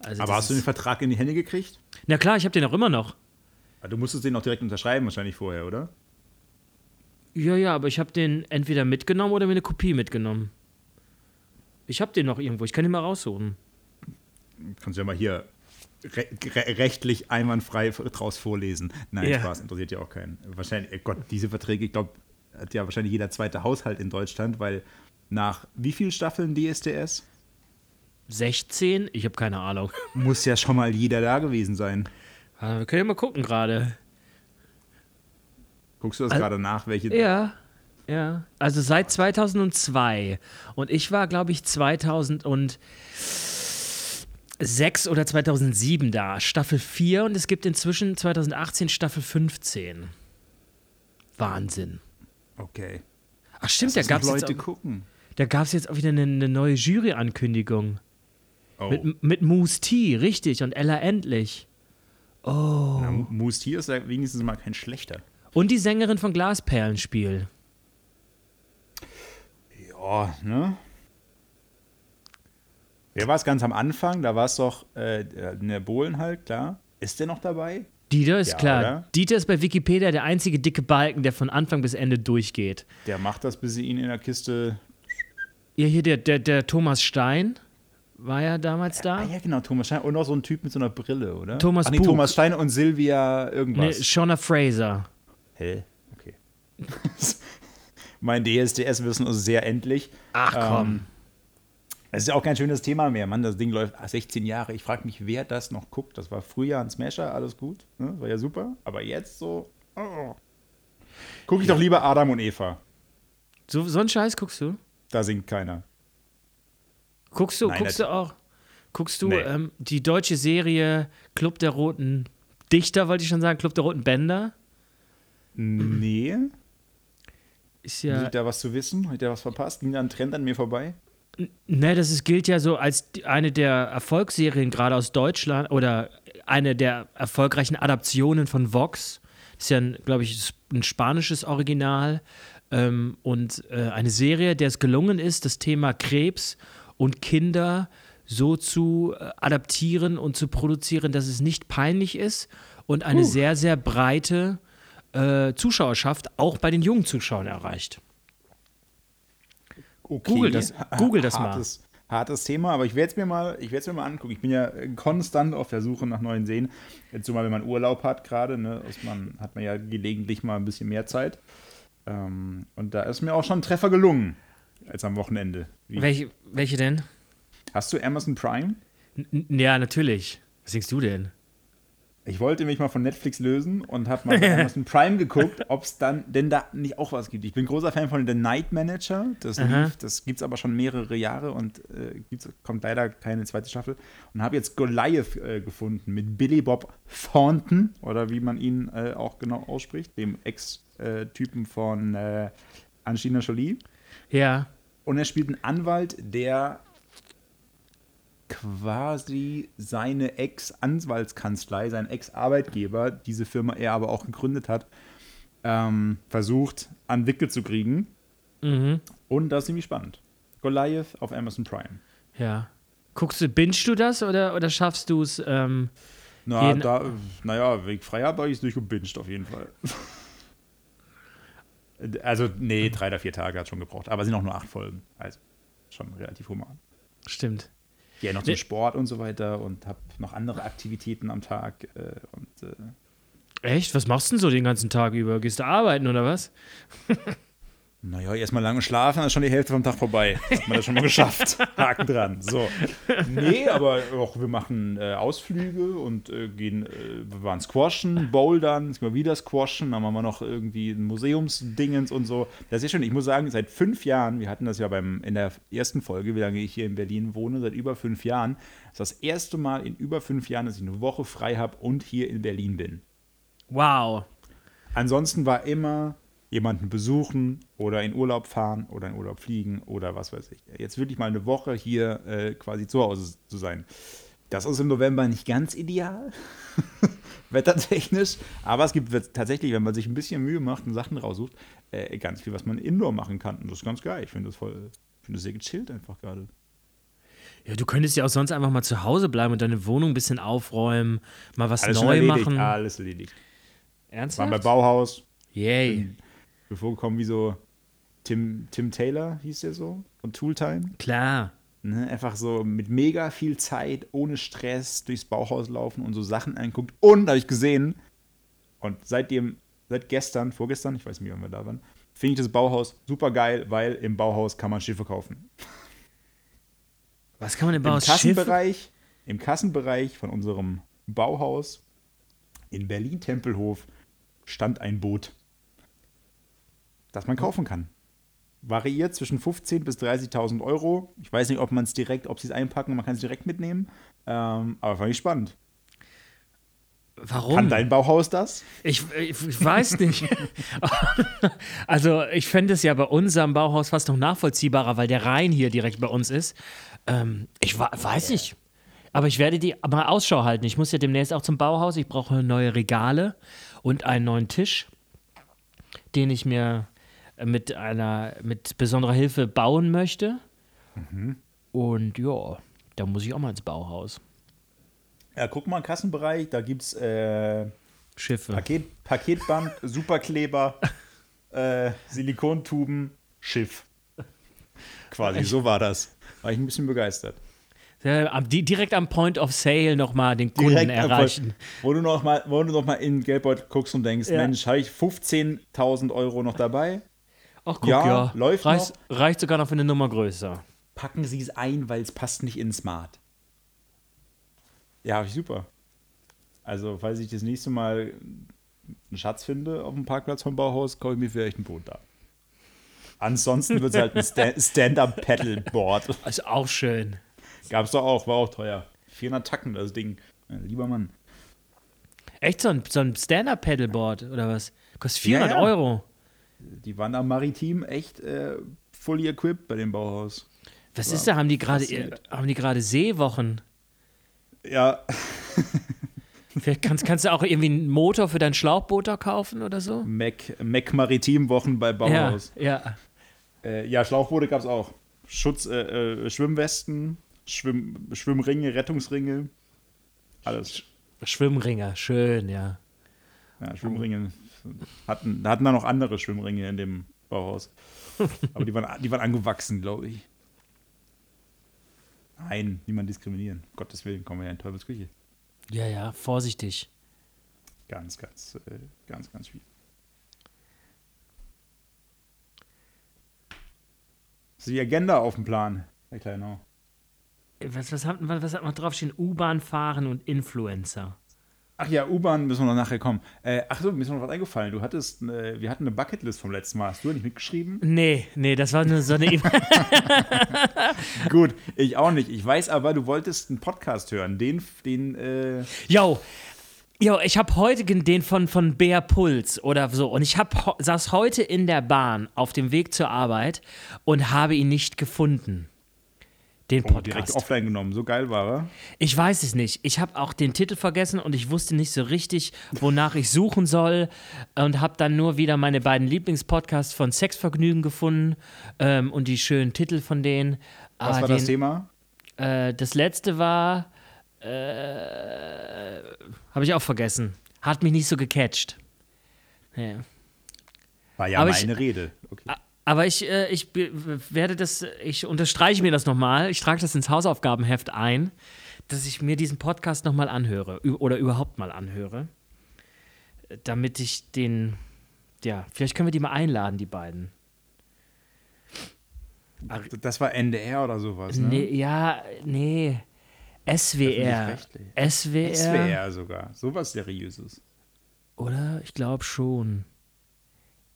Also aber hast du den Vertrag in die Hände gekriegt? Na klar, ich habe den auch immer noch. Du musstest den auch direkt unterschreiben, wahrscheinlich vorher, oder? Ja, ja, aber ich habe den entweder mitgenommen oder mir eine Kopie mitgenommen. Ich habe den noch irgendwo, ich kann ihn mal raussuchen. Kannst du ja mal hier re re rechtlich einwandfrei draus vorlesen. Nein, ja. Spaß, interessiert ja auch keinen. Wahrscheinlich, äh, Gott, diese Verträge, ich glaube, hat ja wahrscheinlich jeder zweite Haushalt in Deutschland, weil nach wie vielen Staffeln DSDS? 16? Ich habe keine Ahnung. Muss ja schon mal jeder da gewesen sein. Ah, wir können ja mal gucken gerade. Guckst du das also, gerade nach, welche? Ja, ja. Also seit 2002. Und ich war, glaube ich, 2006 oder 2007 da. Staffel 4 und es gibt inzwischen 2018 Staffel 15. Wahnsinn. Okay. Ach stimmt, da gab es Leute jetzt auch, gucken. Da gab es jetzt auch wieder eine, eine neue Jury-Ankündigung. Oh. Mit, mit Moose T, richtig, und Ella Endlich. Oh. Na, Moose T ist ja wenigstens mal kein schlechter. Und die Sängerin von Glasperlenspiel. Ja, ne? Wer war es ganz am Anfang? Da war es doch äh, der Bohlen halt, klar. Ist der noch dabei? Dieter ist ja, klar. Oder? Dieter ist bei Wikipedia der einzige dicke Balken, der von Anfang bis Ende durchgeht. Der macht das, bis sie ihn in der Kiste. Ja, hier der, der, der Thomas Stein war ja damals da. Ah, ja, genau, Thomas Stein. Und noch so ein Typ mit so einer Brille, oder? Thomas Ach, nee, Thomas Stein und Silvia irgendwas. Nee, Shauna Fraser. Hä? Okay. mein DSDS-Wissen ist sehr endlich. Ach komm. Ähm, es ist ja auch kein schönes Thema mehr, Mann. Das Ding läuft 16 Jahre. Ich frage mich, wer das noch guckt. Das war früher ein Smasher, alles gut. Ne? War ja super. Aber jetzt so. Oh. Gucke ich ja. doch lieber Adam und Eva. So, so einen Scheiß guckst du? Da singt keiner. Guckst du, Nein, guckst du auch, guckst du nee. ähm, die deutsche Serie Club der Roten Dichter, wollte ich schon sagen, Club der Roten Bänder? Nee. Ist ja. Ich da was zu wissen? Hat der was verpasst? Ging da ein Trend an mir vorbei? Ne, das ist, gilt ja so als eine der Erfolgsserien gerade aus Deutschland oder eine der erfolgreichen Adaptionen von Vox. Das ist ja, glaube ich, ein spanisches Original ähm, und äh, eine Serie, der es gelungen ist, das Thema Krebs und Kinder so zu äh, adaptieren und zu produzieren, dass es nicht peinlich ist und eine uh. sehr, sehr breite äh, Zuschauerschaft auch bei den jungen Zuschauern erreicht. Okay. Google das, Google das hartes, mal. Hartes Thema, aber ich werde es mir mal, mir mal angucken. Ich bin ja konstant auf der Suche nach neuen Seen. Jetzt so mal, wenn man Urlaub hat gerade, ne, man, hat man ja gelegentlich mal ein bisschen mehr Zeit. Ähm, und da ist mir auch schon ein Treffer gelungen, als am Wochenende. Welche, welche denn? Hast du Amazon Prime? N ja, natürlich. Was denkst du denn? Ich wollte mich mal von Netflix lösen und habe mal bei Amazon Prime geguckt, ob es dann denn da nicht auch was gibt. Ich bin großer Fan von The Night Manager. Das, das gibt es aber schon mehrere Jahre und äh, kommt leider keine zweite Staffel. Und habe jetzt Goliath äh, gefunden mit Billy Bob Thornton oder wie man ihn äh, auch genau ausspricht, dem Ex-Typen von äh, Angelina Jolie. Ja. Und er spielt einen Anwalt, der quasi seine Ex-Anwaltskanzlei, sein Ex-Arbeitgeber, diese Firma er aber auch gegründet hat, ähm, versucht an Wickel zu kriegen. Mhm. Und das ist ziemlich spannend. Goliath auf Amazon Prime. Ja. Guckst du, bingst du das oder, oder schaffst du es? Ähm, Na, da, naja, wegen frei habe ich es durchgebinged auf jeden Fall. also, nee, drei oder vier Tage hat schon gebraucht. Aber es sind auch nur acht Folgen. Also, schon relativ human. Stimmt gehe noch zum Sport und so weiter und habe noch andere Aktivitäten am Tag. Äh, und, äh Echt? Was machst du denn so den ganzen Tag über? Gehst du arbeiten oder was? Naja, erstmal lange schlafen, dann ist schon die Hälfte vom Tag vorbei. Hat man das schon mal geschafft. Haken dran. So. Nee, aber auch wir machen äh, Ausflüge und äh, gehen, äh, wir waren squashen, bouldern, jetzt mal wieder squashen, dann machen wir noch irgendwie ein Museumsdingens und so. Das ist schön. Ich muss sagen, seit fünf Jahren, wir hatten das ja beim, in der ersten Folge, wie lange ich hier in Berlin wohne, seit über fünf Jahren, das ist das erste Mal in über fünf Jahren, dass ich eine Woche frei habe und hier in Berlin bin. Wow. Ansonsten war immer jemanden besuchen oder in Urlaub fahren oder in Urlaub fliegen oder was weiß ich. Jetzt wirklich mal eine Woche hier äh, quasi zu Hause zu sein. Das ist im November nicht ganz ideal, wettertechnisch, aber es gibt tatsächlich, wenn man sich ein bisschen Mühe macht und Sachen raussucht, äh, ganz viel, was man indoor machen kann. Und das ist ganz geil. Ich finde das voll, finde das sehr gechillt einfach gerade. Ja, du könntest ja auch sonst einfach mal zu Hause bleiben und deine Wohnung ein bisschen aufräumen, mal was alles neu machen. Alles erledigt. Ernsthaft? Waren bei Bauhaus. Yay. Bin, mir vorgekommen wie so Tim, Tim Taylor, hieß der so, von Tooltime. Klar. Ne, einfach so mit mega viel Zeit, ohne Stress durchs Bauhaus laufen und so Sachen anguckt. Und habe ich gesehen, und seitdem, seit gestern, vorgestern, ich weiß nicht, wann wir da waren, finde ich das Bauhaus super geil, weil im Bauhaus kann man Schiffe kaufen. Was kann man im Bauhaus Im Kassenbereich, Schiffe? Im Kassenbereich von unserem Bauhaus in Berlin-Tempelhof stand ein Boot, das man kaufen kann variiert zwischen 15.000 bis 30.000 Euro. Ich weiß nicht, ob man es direkt, ob sie es einpacken, man kann es direkt mitnehmen. Ähm, aber fand ich spannend. Warum? Kann dein Bauhaus das? Ich, ich weiß nicht. also, ich fände es ja bei unserem Bauhaus fast noch nachvollziehbarer, weil der Rhein hier direkt bei uns ist. Ähm, ich weiß nicht. Aber ich werde die mal Ausschau halten. Ich muss ja demnächst auch zum Bauhaus. Ich brauche neue Regale und einen neuen Tisch, den ich mir mit einer, mit besonderer Hilfe bauen möchte. Mhm. Und ja, da muss ich auch mal ins Bauhaus. Ja, guck mal, Kassenbereich, da gibt's äh, Schiffe. Paket, Paketband, Superkleber, äh, Silikontuben, Schiff. Quasi, so war das. War ich ein bisschen begeistert. Ja, direkt am Point of Sale nochmal den Kunden direkt erreichen. Wo du nochmal noch in Geldbeutel guckst und denkst, ja. Mensch, habe ich 15.000 Euro noch dabei? Ach, guck, ja, ja. läuft reicht, noch. reicht sogar noch für eine Nummer größer. Packen Sie es ein, weil es passt nicht in Smart. Ja, super. Also, falls ich das nächste Mal einen Schatz finde auf dem Parkplatz vom Bauhaus, kaufe ich mir vielleicht ein Boot da. Ansonsten wird es halt ein Stand-Up-Paddleboard. Ist auch schön. Gab es doch auch, war auch teuer. 400 Tacken, das Ding. Lieber Mann. Echt so ein, so ein Stand-Up-Paddleboard oder was? Kostet 400 ja, ja. Euro die waren am Maritim echt äh, fully equipped bei dem Bauhaus. Was War ist da? Haben die gerade haben die gerade Seewochen? Ja. Vielleicht kannst, kannst du auch irgendwie einen Motor für dein Schlauchboot da kaufen oder so? Mac, Mac Maritim Wochen bei Bauhaus. Ja, ja. Äh, ja, Schlauchboote gab es auch. Schutz, äh, äh, Schwimmwesten, Schwimm, Schwimmringe, Rettungsringe, alles. Schwimmringe, schön, ja. Ja, Schwimmringe hatten, hatten da noch andere Schwimmringe in dem Bauhaus. Aber die waren, die waren angewachsen, glaube ich. Nein, niemand diskriminieren. Um Gottes Willen, kommen wir ja in Teufelsküche. Ja, ja, vorsichtig. Ganz, ganz, äh, ganz, ganz viel. Ist die Agenda auf dem Plan, Herr Kleinau? Was, was, hat, was, was hat man draufstehen? U-Bahn fahren und Influencer. Ach ja, U-Bahn müssen wir noch nachher kommen. Äh, ach so, mir ist noch was eingefallen. Du hattest, äh, wir hatten eine Bucketlist vom letzten Mal. Hast du nicht mitgeschrieben? Nee, nee, das war nur so eine E-Mail. Gut, ich auch nicht. Ich weiß aber, du wolltest einen Podcast hören. Den, den, äh Yo, Jo, ich habe heute den von, von Bär Puls oder so. Und ich hab, saß heute in der Bahn auf dem Weg zur Arbeit und habe ihn nicht gefunden den Podcast. Oh, direkt offline genommen, so geil war er. Ich weiß es nicht. Ich habe auch den Titel vergessen und ich wusste nicht so richtig, wonach ich suchen soll und habe dann nur wieder meine beiden Lieblingspodcasts von Sexvergnügen gefunden ähm, und die schönen Titel von denen. Was war den, das Thema? Äh, das letzte war, äh, habe ich auch vergessen. Hat mich nicht so gecatcht. Ja. War ja Aber meine ich, Rede. Okay. Aber ich, äh, ich werde das, ich unterstreiche mir das nochmal, ich trage das ins Hausaufgabenheft ein, dass ich mir diesen Podcast nochmal anhöre oder überhaupt mal anhöre, damit ich den, ja, vielleicht können wir die mal einladen, die beiden. Das war NDR oder sowas, ne? Nee, ja, nee. SWR. SWR. SWR sogar. Sowas Seriöses. Oder? Ich glaube schon.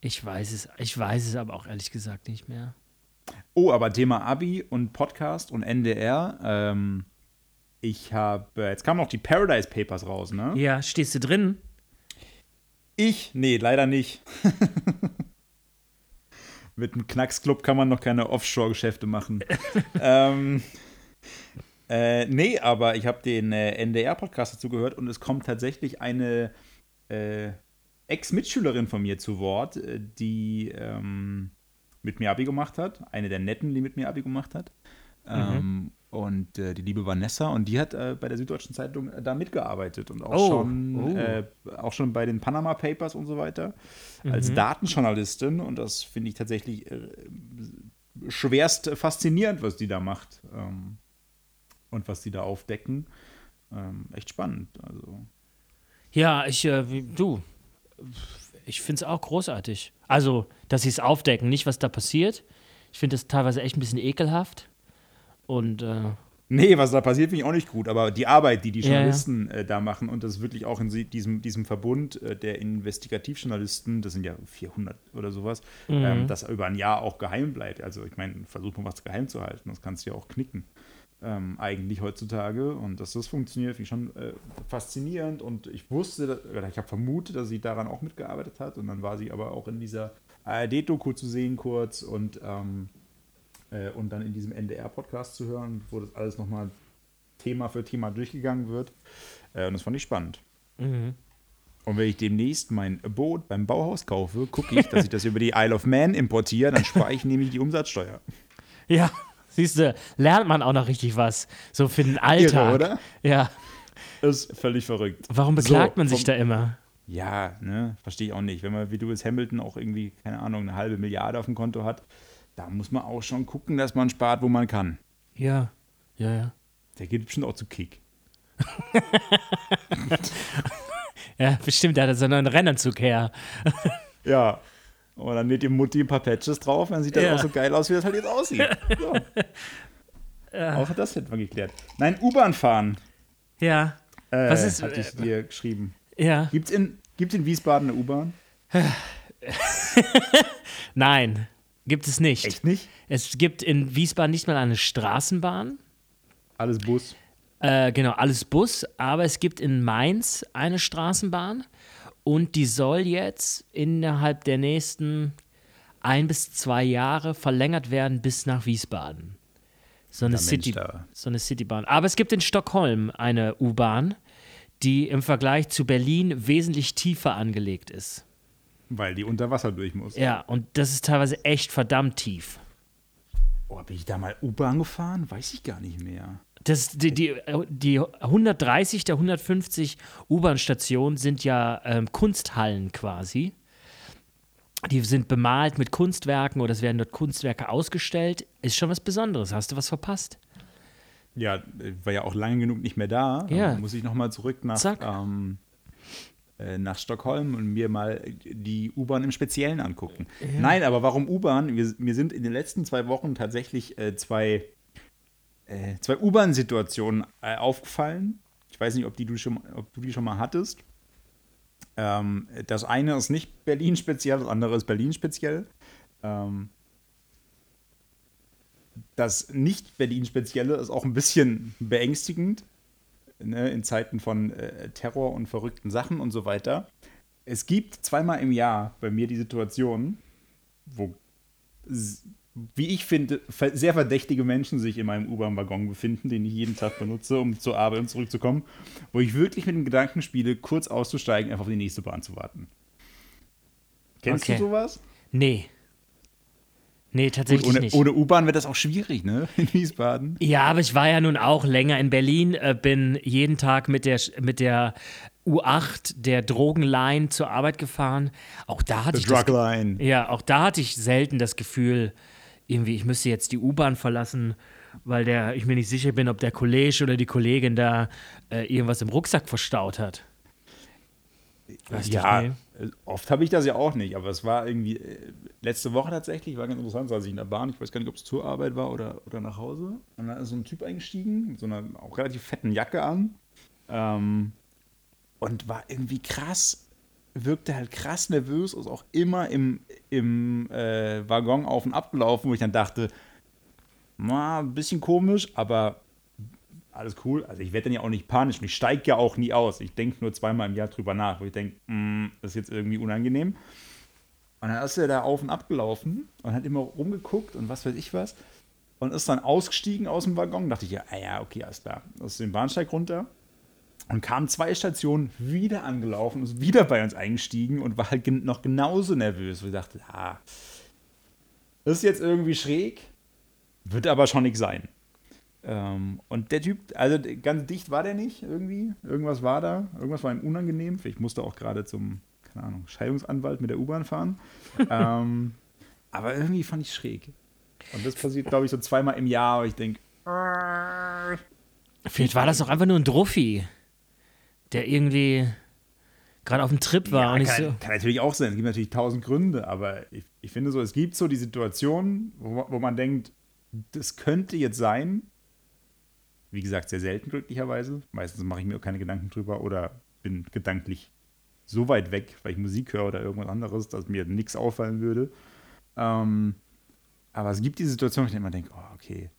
Ich weiß es, ich weiß es aber auch ehrlich gesagt nicht mehr. Oh, aber Thema Abi und Podcast und NDR. Ähm, ich habe, jetzt kamen noch die Paradise Papers raus, ne? Ja, stehst du drin? Ich? Nee, leider nicht. Mit einem Knacksclub kann man noch keine Offshore-Geschäfte machen. ähm, äh, nee, aber ich habe den äh, NDR-Podcast dazu gehört und es kommt tatsächlich eine äh, Ex-Mitschülerin von mir zu Wort, äh, die ähm, mit mir Abi gemacht hat. Eine der netten, die mit mir Abi gemacht hat. Mhm. Ähm, und äh, die liebe Vanessa. Und die hat äh, bei der Süddeutschen Zeitung äh, da mitgearbeitet und auch, oh. Schon, oh. Äh, auch schon bei den Panama Papers und so weiter. Mhm. Als Datenjournalistin. Und das finde ich tatsächlich äh, schwerst faszinierend, was die da macht ähm, und was die da aufdecken. Ähm, echt spannend. Also. Ja, ich, du, ich finde es auch großartig. Also, dass sie es aufdecken, nicht was da passiert. Ich finde es teilweise echt ein bisschen ekelhaft. Und äh, Nee, was da passiert, finde ich auch nicht gut. Aber die Arbeit, die die Journalisten ja, ja. Äh, da machen und das wirklich auch in diesem, diesem Verbund äh, der Investigativjournalisten, das sind ja 400 oder sowas, mhm. ähm, das über ein Jahr auch geheim bleibt. Also ich meine, versuch mal was geheim zu halten, das kannst du ja auch knicken. Ähm, eigentlich heutzutage und dass das funktioniert, finde ich schon äh, faszinierend und ich wusste, oder ich habe vermutet, dass sie daran auch mitgearbeitet hat und dann war sie aber auch in dieser ARD-Doku zu sehen kurz und ähm, äh, und dann in diesem NDR-Podcast zu hören, wo das alles nochmal Thema für Thema durchgegangen wird. Äh, und das fand ich spannend. Mhm. Und wenn ich demnächst mein Boot beim Bauhaus kaufe, gucke ich, dass ich das über die Isle of Man importiere, dann spare ich nämlich die Umsatzsteuer. Ja, siehst du, lernt man auch noch richtig was. So für den Alltag. Irre, oder? Ja. Das ist völlig verrückt. Warum beklagt so, man sich da immer? Ja, ne, verstehe ich auch nicht. Wenn man wie du es Hamilton auch irgendwie, keine Ahnung, eine halbe Milliarde auf dem Konto hat, da muss man auch schon gucken, dass man spart, wo man kann. Ja, ja, ja. Der geht bestimmt auch zu Kick. ja, bestimmt, der hat so einen Rennanzug her. ja. Und dann näht die Mutti ein paar Patches drauf, dann sieht das ja. auch so geil aus, wie das halt jetzt aussieht. So. Ja. Auch das hätten wir geklärt. Nein, U-Bahn fahren. Ja. Äh, Was ist, hatte ich dir geschrieben. Ja. Gibt's in, gibt's in Wiesbaden eine U-Bahn? Nein. Gibt es nicht. Echt nicht? Es gibt in Wiesbaden nicht mal eine Straßenbahn. Alles Bus. Äh, genau, alles Bus. Aber es gibt in Mainz eine Straßenbahn und die soll jetzt innerhalb der nächsten ein bis zwei Jahre verlängert werden bis nach Wiesbaden. So eine, City, so eine Citybahn. Aber es gibt in Stockholm eine U-Bahn, die im Vergleich zu Berlin wesentlich tiefer angelegt ist. Weil die unter Wasser durch muss. Ja, und das ist teilweise echt verdammt tief. Oh, bin ich da mal U-Bahn gefahren? Weiß ich gar nicht mehr. Das, die, die, die 130 der 150 U-Bahn-Stationen sind ja ähm, Kunsthallen quasi. Die sind bemalt mit Kunstwerken oder es werden dort Kunstwerke ausgestellt. Ist schon was Besonderes. Hast du was verpasst? Ja, war ja auch lange genug nicht mehr da. Ja. Dann muss ich nochmal zurück nach, ähm, äh, nach Stockholm und mir mal die U-Bahn im Speziellen angucken. Ja. Nein, aber warum U-Bahn? Wir, mir sind in den letzten zwei Wochen tatsächlich äh, zwei, äh, zwei U-Bahn-Situationen äh, aufgefallen. Ich weiß nicht, ob, die du, schon, ob du die schon mal hattest. Ähm, das eine ist nicht Berlin speziell, das andere ist Berlin speziell. Ähm, das nicht Berlin spezielle ist auch ein bisschen beängstigend ne, in Zeiten von äh, Terror und verrückten Sachen und so weiter. Es gibt zweimal im Jahr bei mir die Situation, wo, wie ich finde, sehr verdächtige Menschen sich in meinem U-Bahn-Waggon befinden, den ich jeden Tag benutze, um zur Arbeit und zurückzukommen, wo ich wirklich mit dem Gedanken spiele, kurz auszusteigen, einfach auf die nächste Bahn zu warten. Kennst okay. du sowas? Nee. Nee, tatsächlich ohne, nicht. Ohne U-Bahn wird das auch schwierig, ne? In Wiesbaden. Ja, aber ich war ja nun auch länger in Berlin, äh, bin jeden Tag mit der, mit der U8 der Drogenline zur Arbeit gefahren. Auch da hatte The ich. Drug Line. ja, auch da hatte ich selten das Gefühl, irgendwie, ich müsste jetzt die U-Bahn verlassen, weil der, ich mir nicht sicher bin, ob der Kollege oder die Kollegin da äh, irgendwas im Rucksack verstaut hat. Weißt ja, äh, oft habe ich das ja auch nicht, aber es war irgendwie äh, letzte Woche tatsächlich, war ganz interessant, saß ich in der Bahn, ich weiß gar nicht, ob es zur Arbeit war oder, oder nach Hause. Und dann ist so ein Typ eingestiegen mit so einer auch relativ fetten Jacke an ähm, und war irgendwie krass, wirkte halt krass nervös, ist auch immer im, im äh, Waggon auf und ab gelaufen, wo ich dann dachte, na, ein bisschen komisch, aber alles cool. Also ich werde dann ja auch nicht panisch und ich steige ja auch nie aus. Ich denke nur zweimal im Jahr drüber nach, wo ich denke, mm, das ist jetzt irgendwie unangenehm. Und dann ist er da auf und ab gelaufen und hat immer rumgeguckt und was weiß ich was. Und ist dann ausgestiegen aus dem Waggon. Dachte ich, ja, ah ja, okay, alles klar. Aus dem Bahnsteig runter. Und kam zwei Stationen wieder angelaufen, ist wieder bei uns eingestiegen und war halt noch genauso nervös. Und ich dachte, ah, ist jetzt irgendwie schräg, wird aber schon nicht sein. Ähm, und der Typ, also ganz dicht war der nicht irgendwie. Irgendwas war da. Irgendwas war ihm unangenehm. Vielleicht musste auch gerade zum, keine Ahnung, Scheidungsanwalt mit der U-Bahn fahren. ähm, aber irgendwie fand ich schräg. Und das passiert, glaube ich, so zweimal im Jahr. Und ich denke. Vielleicht war das auch einfach nur ein Druffi, der irgendwie gerade auf dem Trip war. Ja, und kann, so. kann natürlich auch sein. Es gibt natürlich tausend Gründe, aber ich, ich finde so, es gibt so die Situation, wo, wo man denkt, das könnte jetzt sein. Wie gesagt, sehr selten glücklicherweise. Meistens mache ich mir auch keine Gedanken drüber oder bin gedanklich so weit weg, weil ich Musik höre oder irgendwas anderes, dass mir nichts auffallen würde. Ähm, aber es gibt die Situation, wo ich immer denke, oh, okay.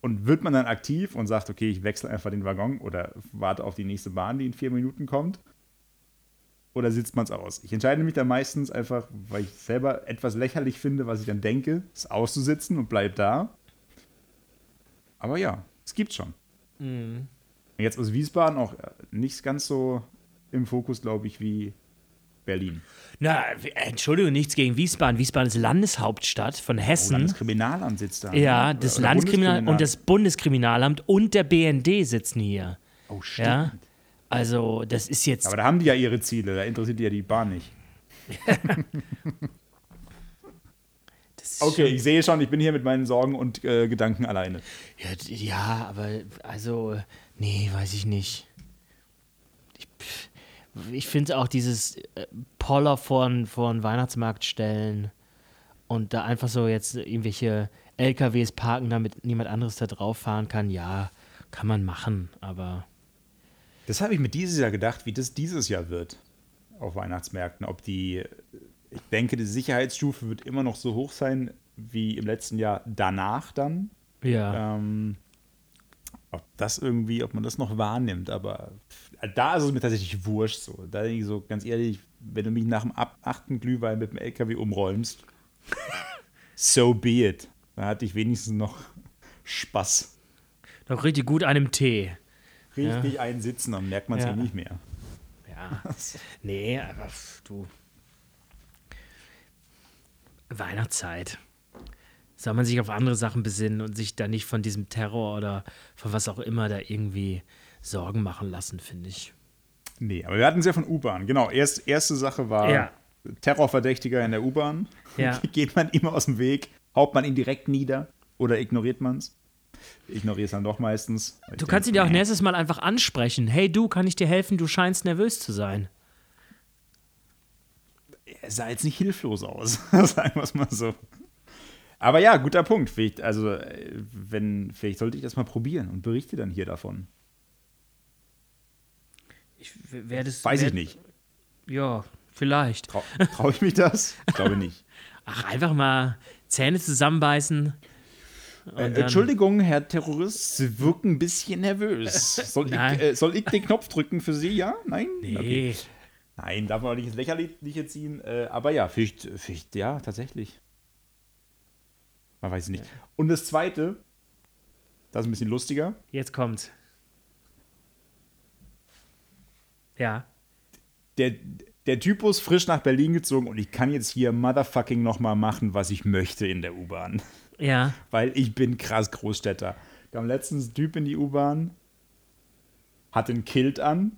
Und wird man dann aktiv und sagt, okay, ich wechsle einfach den Waggon oder warte auf die nächste Bahn, die in vier Minuten kommt? Oder sitzt man es aus? Ich entscheide mich dann meistens einfach, weil ich selber etwas lächerlich finde, was ich dann denke, es auszusitzen und bleib da. Aber ja, es gibt schon. Mhm. Jetzt aus Wiesbaden auch nicht ganz so im Fokus, glaube ich, wie Berlin. Na, Entschuldigung, nichts gegen Wiesbaden. Wiesbaden ist Landeshauptstadt von Hessen. Oh, Landeskriminalamt sitzt da. Ja, das Landeskriminalamt und das Bundeskriminalamt und der BND sitzen hier. Oh, stimmt. Ja? Also, das ist jetzt. Aber da haben die ja ihre Ziele, da interessiert die ja die Bahn nicht. okay, ich sehe schon, ich bin hier mit meinen Sorgen und äh, Gedanken alleine. Ja, ja, aber also, nee, weiß ich nicht ich finde auch dieses äh, Poller vor, vor einen Weihnachtsmarkt stellen und da einfach so jetzt irgendwelche LKWs parken, damit niemand anderes da drauf fahren kann, ja, kann man machen, aber. Das habe ich mir dieses Jahr gedacht, wie das dieses Jahr wird auf Weihnachtsmärkten. Ob die, ich denke, die Sicherheitsstufe wird immer noch so hoch sein wie im letzten Jahr danach dann. Ja. Ähm, ob das irgendwie, ob man das noch wahrnimmt, aber da ist es mir tatsächlich wurscht so. Da denke ich so, ganz ehrlich, wenn du mich nach dem achten Glühwein mit dem LKW umräumst, so be it. Da hatte ich wenigstens noch Spaß. Noch richtig gut einem Tee. Richtig ja. einsitzen, dann merkt man es ja. ja nicht mehr. Ja. nee, aber du. Weihnachtszeit. Soll man sich auf andere Sachen besinnen und sich da nicht von diesem Terror oder von was auch immer da irgendwie Sorgen machen lassen, finde ich. Nee, aber wir hatten es ja von U-Bahn. Genau, erst, erste Sache war ja. Terrorverdächtiger in der U-Bahn. Ja. Geht man immer aus dem Weg? Haut man ihn direkt nieder? Oder ignoriert man es? Ignoriere es dann doch meistens. Du denk, kannst ihn ja auch nächstes Mal einfach ansprechen. Hey du, kann ich dir helfen? Du scheinst nervös zu sein. Er sah jetzt nicht hilflos aus, sagen wir es mal so. Aber ja, guter Punkt. Vielleicht, also, äh, wenn, vielleicht sollte ich das mal probieren und berichte dann hier davon. Ich werde es. Weiß ich nicht. Ja, vielleicht. Trau, Traue ich mich das? Ich glaube nicht. Ach, einfach mal Zähne zusammenbeißen. Äh, Entschuldigung, Herr Terrorist, Sie wirken ein bisschen nervös. Soll, ich, äh, soll ich, den Knopf drücken für Sie? Ja? Nein? Nee. Okay. Nein, darf man auch nicht ins Lächerliche ziehen. Äh, aber ja, vielleicht, vielleicht, ja, tatsächlich. Man weiß es nicht. Und das zweite, das ist ein bisschen lustiger. Jetzt kommt's. Ja. Der, der Typus frisch nach Berlin gezogen und ich kann jetzt hier motherfucking nochmal machen, was ich möchte in der U-Bahn. Ja. Weil ich bin krass Großstädter. Da kam letztens ein Typ in die U-Bahn, hat ein Kilt an,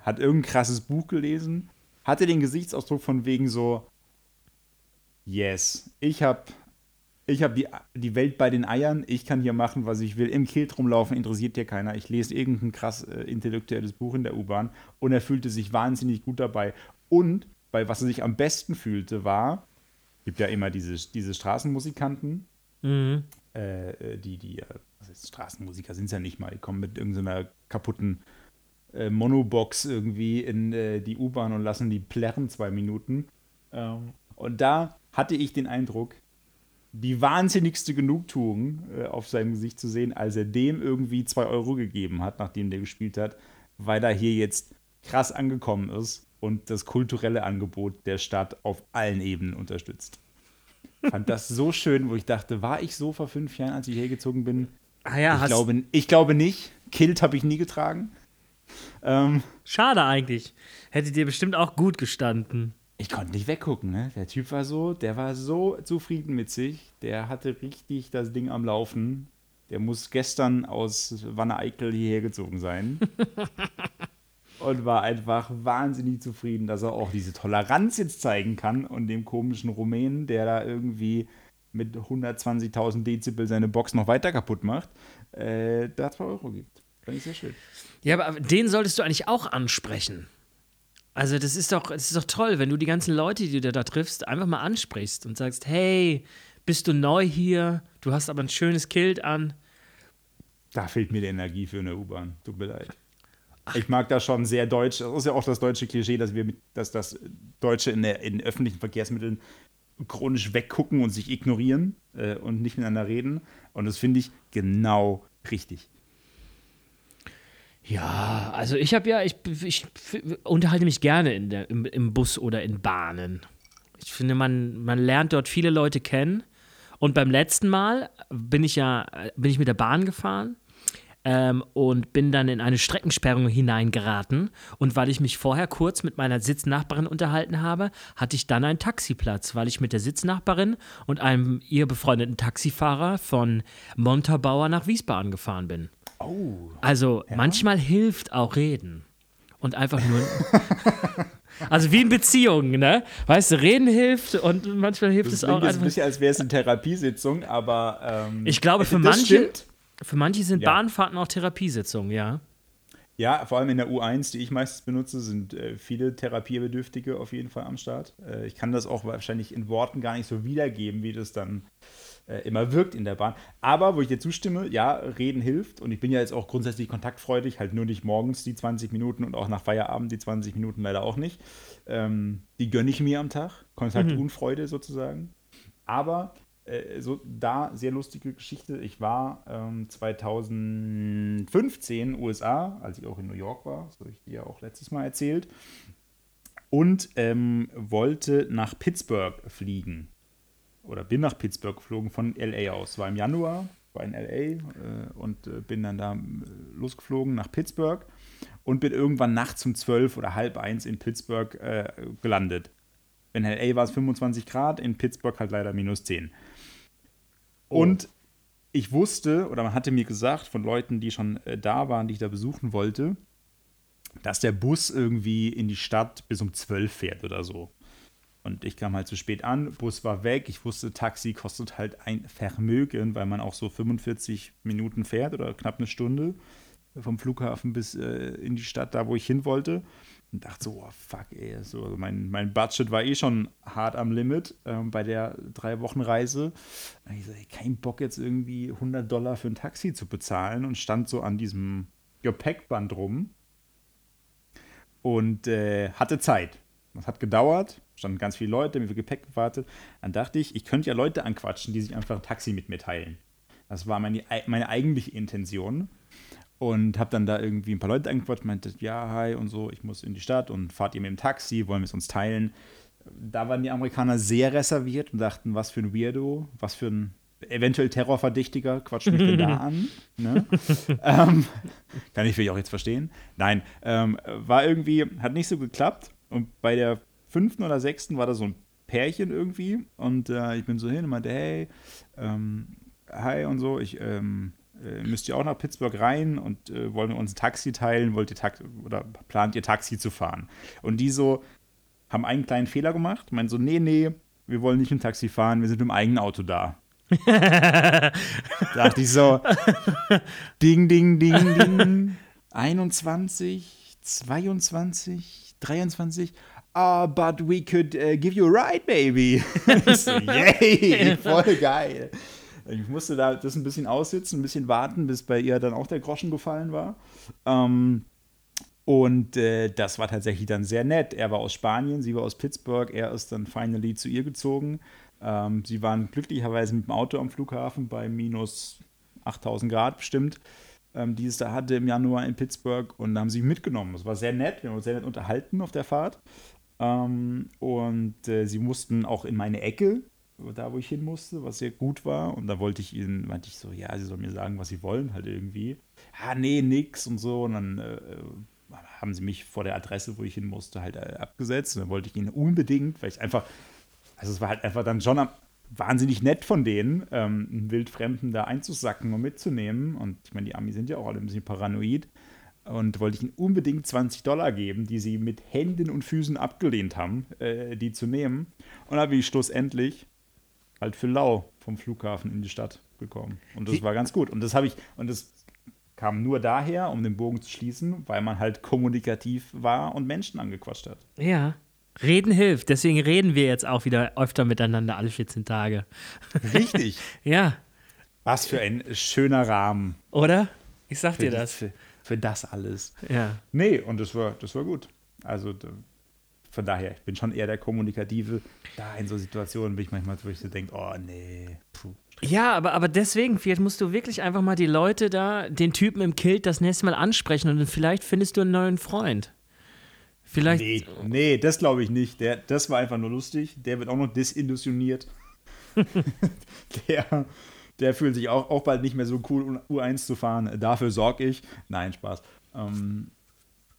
hat irgendein krasses Buch gelesen, hatte den Gesichtsausdruck von wegen so, yes, ich habe ich habe die, die Welt bei den Eiern, ich kann hier machen, was ich will, im Kilt rumlaufen, interessiert dir keiner. Ich lese irgendein krass äh, intellektuelles Buch in der U-Bahn und er fühlte sich wahnsinnig gut dabei. Und, weil was er sich am besten fühlte, war, gibt ja immer diese, diese Straßenmusikanten, mhm. äh, äh die, die, äh, was heißt Straßenmusiker sind es ja nicht mal, die kommen mit irgendeiner kaputten äh, Monobox irgendwie in äh, die U-Bahn und lassen die plärren zwei Minuten. Ähm, und da hatte ich den Eindruck, die wahnsinnigste Genugtuung äh, auf seinem Gesicht zu sehen, als er dem irgendwie zwei Euro gegeben hat, nachdem der gespielt hat, weil er hier jetzt krass angekommen ist und das kulturelle Angebot der Stadt auf allen Ebenen unterstützt. Fand das so schön, wo ich dachte, war ich so vor fünf Jahren, als ich hergezogen bin? Ah ja, ich, glaube, ich glaube nicht. Kilt habe ich nie getragen. Ähm, Schade eigentlich. Hätte dir bestimmt auch gut gestanden ich konnte nicht weggucken, ne? Der Typ war so, der war so zufrieden mit sich, der hatte richtig das Ding am Laufen. Der muss gestern aus Wanne-Eickel hierher gezogen sein. und war einfach wahnsinnig zufrieden, dass er auch diese Toleranz jetzt zeigen kann und dem komischen Rumänen, der da irgendwie mit 120.000 Dezibel seine Box noch weiter kaputt macht, äh, da 2 Euro gibt. Fand ich sehr schön. Ja, aber den solltest du eigentlich auch ansprechen. Also, das ist doch, das ist doch toll, wenn du die ganzen Leute, die du da triffst, einfach mal ansprichst und sagst: Hey, bist du neu hier? Du hast aber ein schönes Kilt an. Da fehlt mir die Energie für eine U-Bahn. Tut mir leid. Ich mag das schon sehr deutsch. Das ist ja auch das deutsche Klischee, dass wir mit, dass das Deutsche in, der, in öffentlichen Verkehrsmitteln chronisch weggucken und sich ignorieren äh, und nicht miteinander reden. Und das finde ich genau richtig. Ja, also ich habe ja, ich, ich, unterhalte mich gerne in der, im, im Bus oder in Bahnen. Ich finde, man, man lernt dort viele Leute kennen. Und beim letzten Mal bin ich ja, bin ich mit der Bahn gefahren ähm, und bin dann in eine Streckensperrung hineingeraten. Und weil ich mich vorher kurz mit meiner Sitznachbarin unterhalten habe, hatte ich dann einen Taxiplatz, weil ich mit der Sitznachbarin und einem ihr befreundeten Taxifahrer von Montabaur nach Wiesbaden gefahren bin. Oh. Also ja. manchmal hilft auch reden. Und einfach nur. also wie in Beziehungen, ne? Weißt du, reden hilft und manchmal hilft das es auch. Das ist ein bisschen, als wäre es eine Therapiesitzung, aber. Ähm, ich glaube, für manche. Stimmt. Für manche sind ja. Bahnfahrten auch Therapiesitzungen, ja. Ja, vor allem in der U1, die ich meistens benutze, sind äh, viele Therapiebedürftige auf jeden Fall am Start. Äh, ich kann das auch wahrscheinlich in Worten gar nicht so wiedergeben, wie das dann äh, immer wirkt in der Bahn. Aber wo ich dir zustimme, ja, reden hilft. Und ich bin ja jetzt auch grundsätzlich kontaktfreudig, halt nur nicht morgens die 20 Minuten und auch nach Feierabend die 20 Minuten leider auch nicht. Ähm, die gönne ich mir am Tag. Kontaktunfreude mhm. sozusagen. Aber äh, so da sehr lustige Geschichte. Ich war ähm, 2015 USA, als ich auch in New York war, das habe ich dir ja auch letztes Mal erzählt, und ähm, wollte nach Pittsburgh fliegen. Oder bin nach Pittsburgh geflogen von LA aus. War im Januar, war in LA äh, und äh, bin dann da äh, losgeflogen nach Pittsburgh und bin irgendwann nachts um 12 oder halb eins in Pittsburgh äh, gelandet. In LA war es 25 Grad, in Pittsburgh halt leider minus 10. Oh. Und ich wusste, oder man hatte mir gesagt von Leuten, die schon äh, da waren, die ich da besuchen wollte, dass der Bus irgendwie in die Stadt bis um 12 fährt oder so. Und ich kam halt zu spät an, Bus war weg. Ich wusste, Taxi kostet halt ein Vermögen, weil man auch so 45 Minuten fährt oder knapp eine Stunde vom Flughafen bis äh, in die Stadt, da wo ich hin wollte und dachte so, oh fuck, ey, so, also mein, mein Budget war eh schon hart am Limit ähm, bei der drei Wochen Reise. Und ich so, ey, kein Bock jetzt irgendwie 100 Dollar für ein Taxi zu bezahlen und stand so an diesem Gepäckband rum und äh, hatte Zeit. Das hat gedauert, standen ganz viele Leute, für Gepäck gewartet. Dann dachte ich, ich könnte ja Leute anquatschen, die sich einfach ein Taxi mit mir teilen. Das war meine, meine eigentliche Intention. Und habe dann da irgendwie ein paar Leute angequatscht, meinte, ja, hi und so, ich muss in die Stadt und fahrt ihr mit dem Taxi, wollen wir es uns teilen. Da waren die Amerikaner sehr reserviert und dachten, was für ein Weirdo, was für ein eventuell Terrorverdächtiger quatscht mich denn da an. Ne? ähm, kann ich vielleicht auch jetzt verstehen. Nein, ähm, war irgendwie, hat nicht so geklappt. Und bei der fünften oder sechsten war da so ein Pärchen irgendwie. Und äh, ich bin so hin und meinte, hey, ähm, hi und so, ich ähm, äh, müsst ihr auch nach Pittsburgh rein und äh, wollen wir uns ein Taxi teilen, wollt ihr Taxi oder plant ihr Taxi zu fahren? Und die so haben einen kleinen Fehler gemacht, meinen so, nee, nee, wir wollen nicht im Taxi fahren, wir sind im eigenen Auto da. da dachte ich so, ding, ding, ding, ding, 21, 22, 23, ah, oh, but we could uh, give you a ride, baby. ich so, yay, voll geil. Ich musste da das ein bisschen aussitzen, ein bisschen warten, bis bei ihr dann auch der Groschen gefallen war. Ähm, und äh, das war tatsächlich dann sehr nett. Er war aus Spanien, sie war aus Pittsburgh, er ist dann finally zu ihr gezogen. Ähm, sie waren glücklicherweise mit dem Auto am Flughafen bei minus 8000 Grad bestimmt, ähm, die es da hatte im Januar in Pittsburgh und haben sie mitgenommen. Das war sehr nett, wir haben uns sehr nett unterhalten auf der Fahrt. Ähm, und äh, sie mussten auch in meine Ecke, da wo ich hin musste, was sehr gut war. Und da wollte ich ihnen, meinte ich so, ja, sie sollen mir sagen, was sie wollen, halt irgendwie. Ja, nee, nix und so. Und dann äh, haben sie mich vor der Adresse, wo ich hin musste, halt äh, abgesetzt. Und dann wollte ich ihnen unbedingt, weil ich einfach, also es war halt einfach dann schon wahnsinnig nett von denen, ähm, einen Wildfremden da einzusacken und mitzunehmen. Und ich meine, die Amis sind ja auch alle ein bisschen paranoid. Und wollte ich ihnen unbedingt 20 Dollar geben, die sie mit Händen und Füßen abgelehnt haben, äh, die zu nehmen. Und dann habe ich schlussendlich halt für lau vom Flughafen in die Stadt bekommen. Und das war ganz gut. Und das habe ich, und das kam nur daher, um den Bogen zu schließen, weil man halt kommunikativ war und Menschen angequatscht hat. Ja. Reden hilft, deswegen reden wir jetzt auch wieder öfter miteinander alle 14 Tage. Richtig. ja. Was für ein schöner Rahmen. Oder? Ich sag für dir das. Für, für, das alles. Ja. Nee, und das war, das war gut. Also von daher, ich bin schon eher der Kommunikative. Da in so Situationen bin ich manchmal, wo ich so denke, oh nee. Puh. Ja, aber, aber deswegen, vielleicht musst du wirklich einfach mal die Leute da, den Typen im Kilt, das nächste Mal ansprechen und vielleicht findest du einen neuen Freund. Vielleicht. Nee, nee das glaube ich nicht. Der, das war einfach nur lustig. Der wird auch noch desillusioniert. der, der fühlt sich auch, auch bald nicht mehr so cool, U1 zu fahren. Dafür sorge ich. Nein, Spaß. Ähm,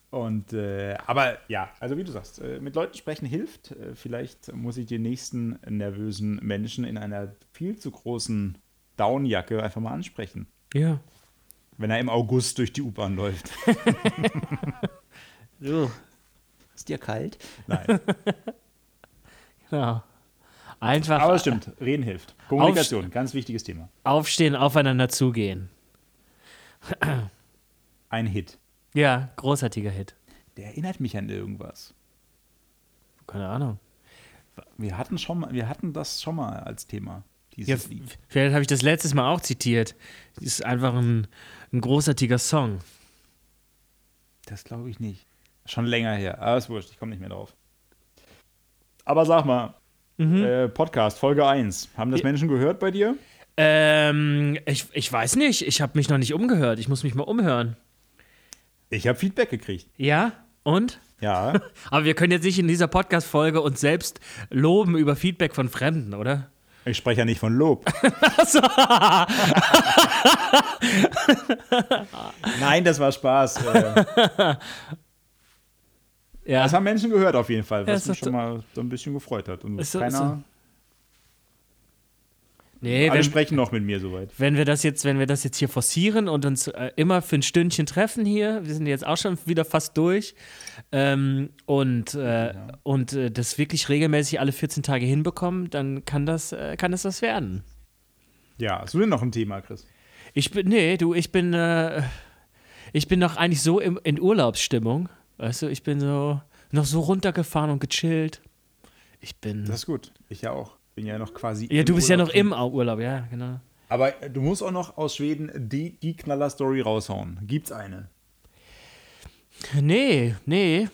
und äh, aber ja, also wie du sagst, äh, mit Leuten sprechen hilft. Äh, vielleicht muss ich den nächsten nervösen Menschen in einer viel zu großen Downjacke einfach mal ansprechen. Ja. Wenn er im August durch die U-Bahn läuft. so. Ist dir kalt? Nein. genau. Einfach. Aber stimmt, reden hilft. Kommunikation, ganz wichtiges Thema. Aufstehen, aufeinander zugehen. Ein Hit. Ja, großartiger Hit. Der erinnert mich an irgendwas. Keine Ahnung. Wir hatten, schon mal, wir hatten das schon mal als Thema. Ja. Vielleicht habe ich das letztes Mal auch zitiert. Das ist einfach ein, ein großartiger Song. Das glaube ich nicht. Schon länger her. Aber ist wurscht, ich komme nicht mehr drauf. Aber sag mal, mhm. äh, Podcast, Folge 1. Haben das Menschen gehört bei dir? Ähm, ich, ich weiß nicht. Ich habe mich noch nicht umgehört. Ich muss mich mal umhören. Ich habe Feedback gekriegt. Ja? Und? Ja. Aber wir können jetzt nicht in dieser Podcast-Folge uns selbst loben über Feedback von Fremden, oder? Ich spreche ja nicht von Lob. Nein, das war Spaß. Ja. Das haben Menschen gehört auf jeden Fall, was ja, mich schon mal so ein bisschen gefreut hat. Und keiner, so. Nee, Alle wenn, sprechen noch mit mir soweit. Wenn wir das jetzt, wenn wir das jetzt hier forcieren und uns äh, immer für ein Stündchen treffen hier, wir sind jetzt auch schon wieder fast durch ähm, und, äh, ja. und äh, das wirklich regelmäßig alle 14 Tage hinbekommen, dann kann das, äh, kann das was werden. Ja, hast du denn noch ein Thema, Chris? Ich bin, nee, du, ich bin, äh, ich bin noch eigentlich so im, in Urlaubsstimmung, weißt du, ich bin so noch so runtergefahren und gechillt. Ich bin. Das ist gut, ich ja auch bin ja noch quasi. Ja, du bist Urlaub ja noch im Urlaub, ja, genau. Aber du musst auch noch aus Schweden die, die Knaller-Story raushauen. Gibt's eine? Nee, nee.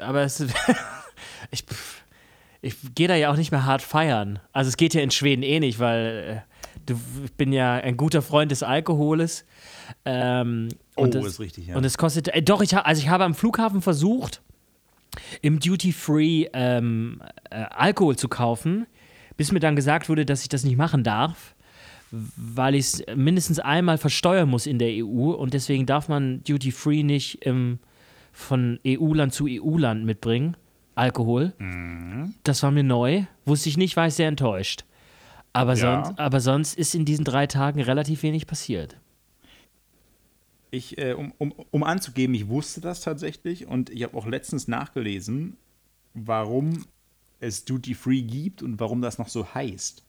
Aber es, ich, ich gehe da ja auch nicht mehr hart feiern. Also es geht ja in Schweden eh nicht, weil äh, du, ich bin ja ein guter Freund des Alkoholes. Ähm, oh, das, ist richtig, ja. Und es kostet, äh, doch, ich, also ich habe am Flughafen versucht, im Duty Free ähm, äh, Alkohol zu kaufen bis mir dann gesagt wurde, dass ich das nicht machen darf, weil ich es mindestens einmal versteuern muss in der EU und deswegen darf man Duty Free nicht im, von EU-Land zu EU-Land mitbringen. Alkohol. Mhm. Das war mir neu. Wusste ich nicht, war ich sehr enttäuscht. Aber, ja. sonst, aber sonst ist in diesen drei Tagen relativ wenig passiert. Ich, äh, um, um, um anzugeben, ich wusste das tatsächlich und ich habe auch letztens nachgelesen, warum es Duty Free gibt und warum das noch so heißt.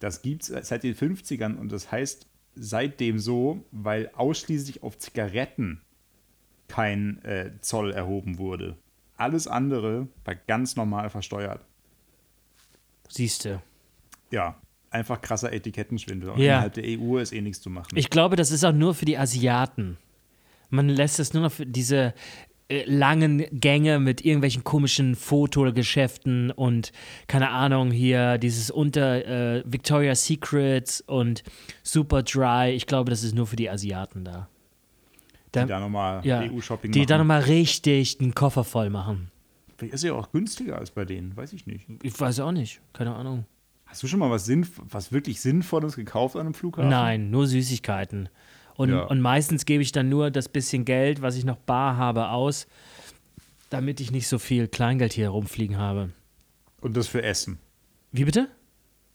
Das gibt es seit den 50ern und das heißt seitdem so, weil ausschließlich auf Zigaretten kein äh, Zoll erhoben wurde. Alles andere war ganz normal versteuert. Siehste. Ja, einfach krasser Etikettenschwindel. Ja. Innerhalb der EU ist eh nichts zu machen. Ich glaube, das ist auch nur für die Asiaten. Man lässt es nur noch für diese äh, langen Gänge mit irgendwelchen komischen Fotogeschäften und keine Ahnung hier dieses unter äh, Victoria's Secrets und Super Dry. Ich glaube, das ist nur für die Asiaten da. da die da nochmal ja, EU-Shopping Die machen. da nochmal richtig einen Koffer voll machen. Vielleicht ist ja auch günstiger als bei denen, weiß ich nicht. Ich weiß auch nicht, keine Ahnung. Hast du schon mal was, Sinnv was wirklich Sinnvolles gekauft an einem Flughafen? Nein, nur Süßigkeiten. Und, ja. und meistens gebe ich dann nur das bisschen Geld, was ich noch bar habe, aus, damit ich nicht so viel Kleingeld hier herumfliegen habe. Und das für Essen. Wie bitte?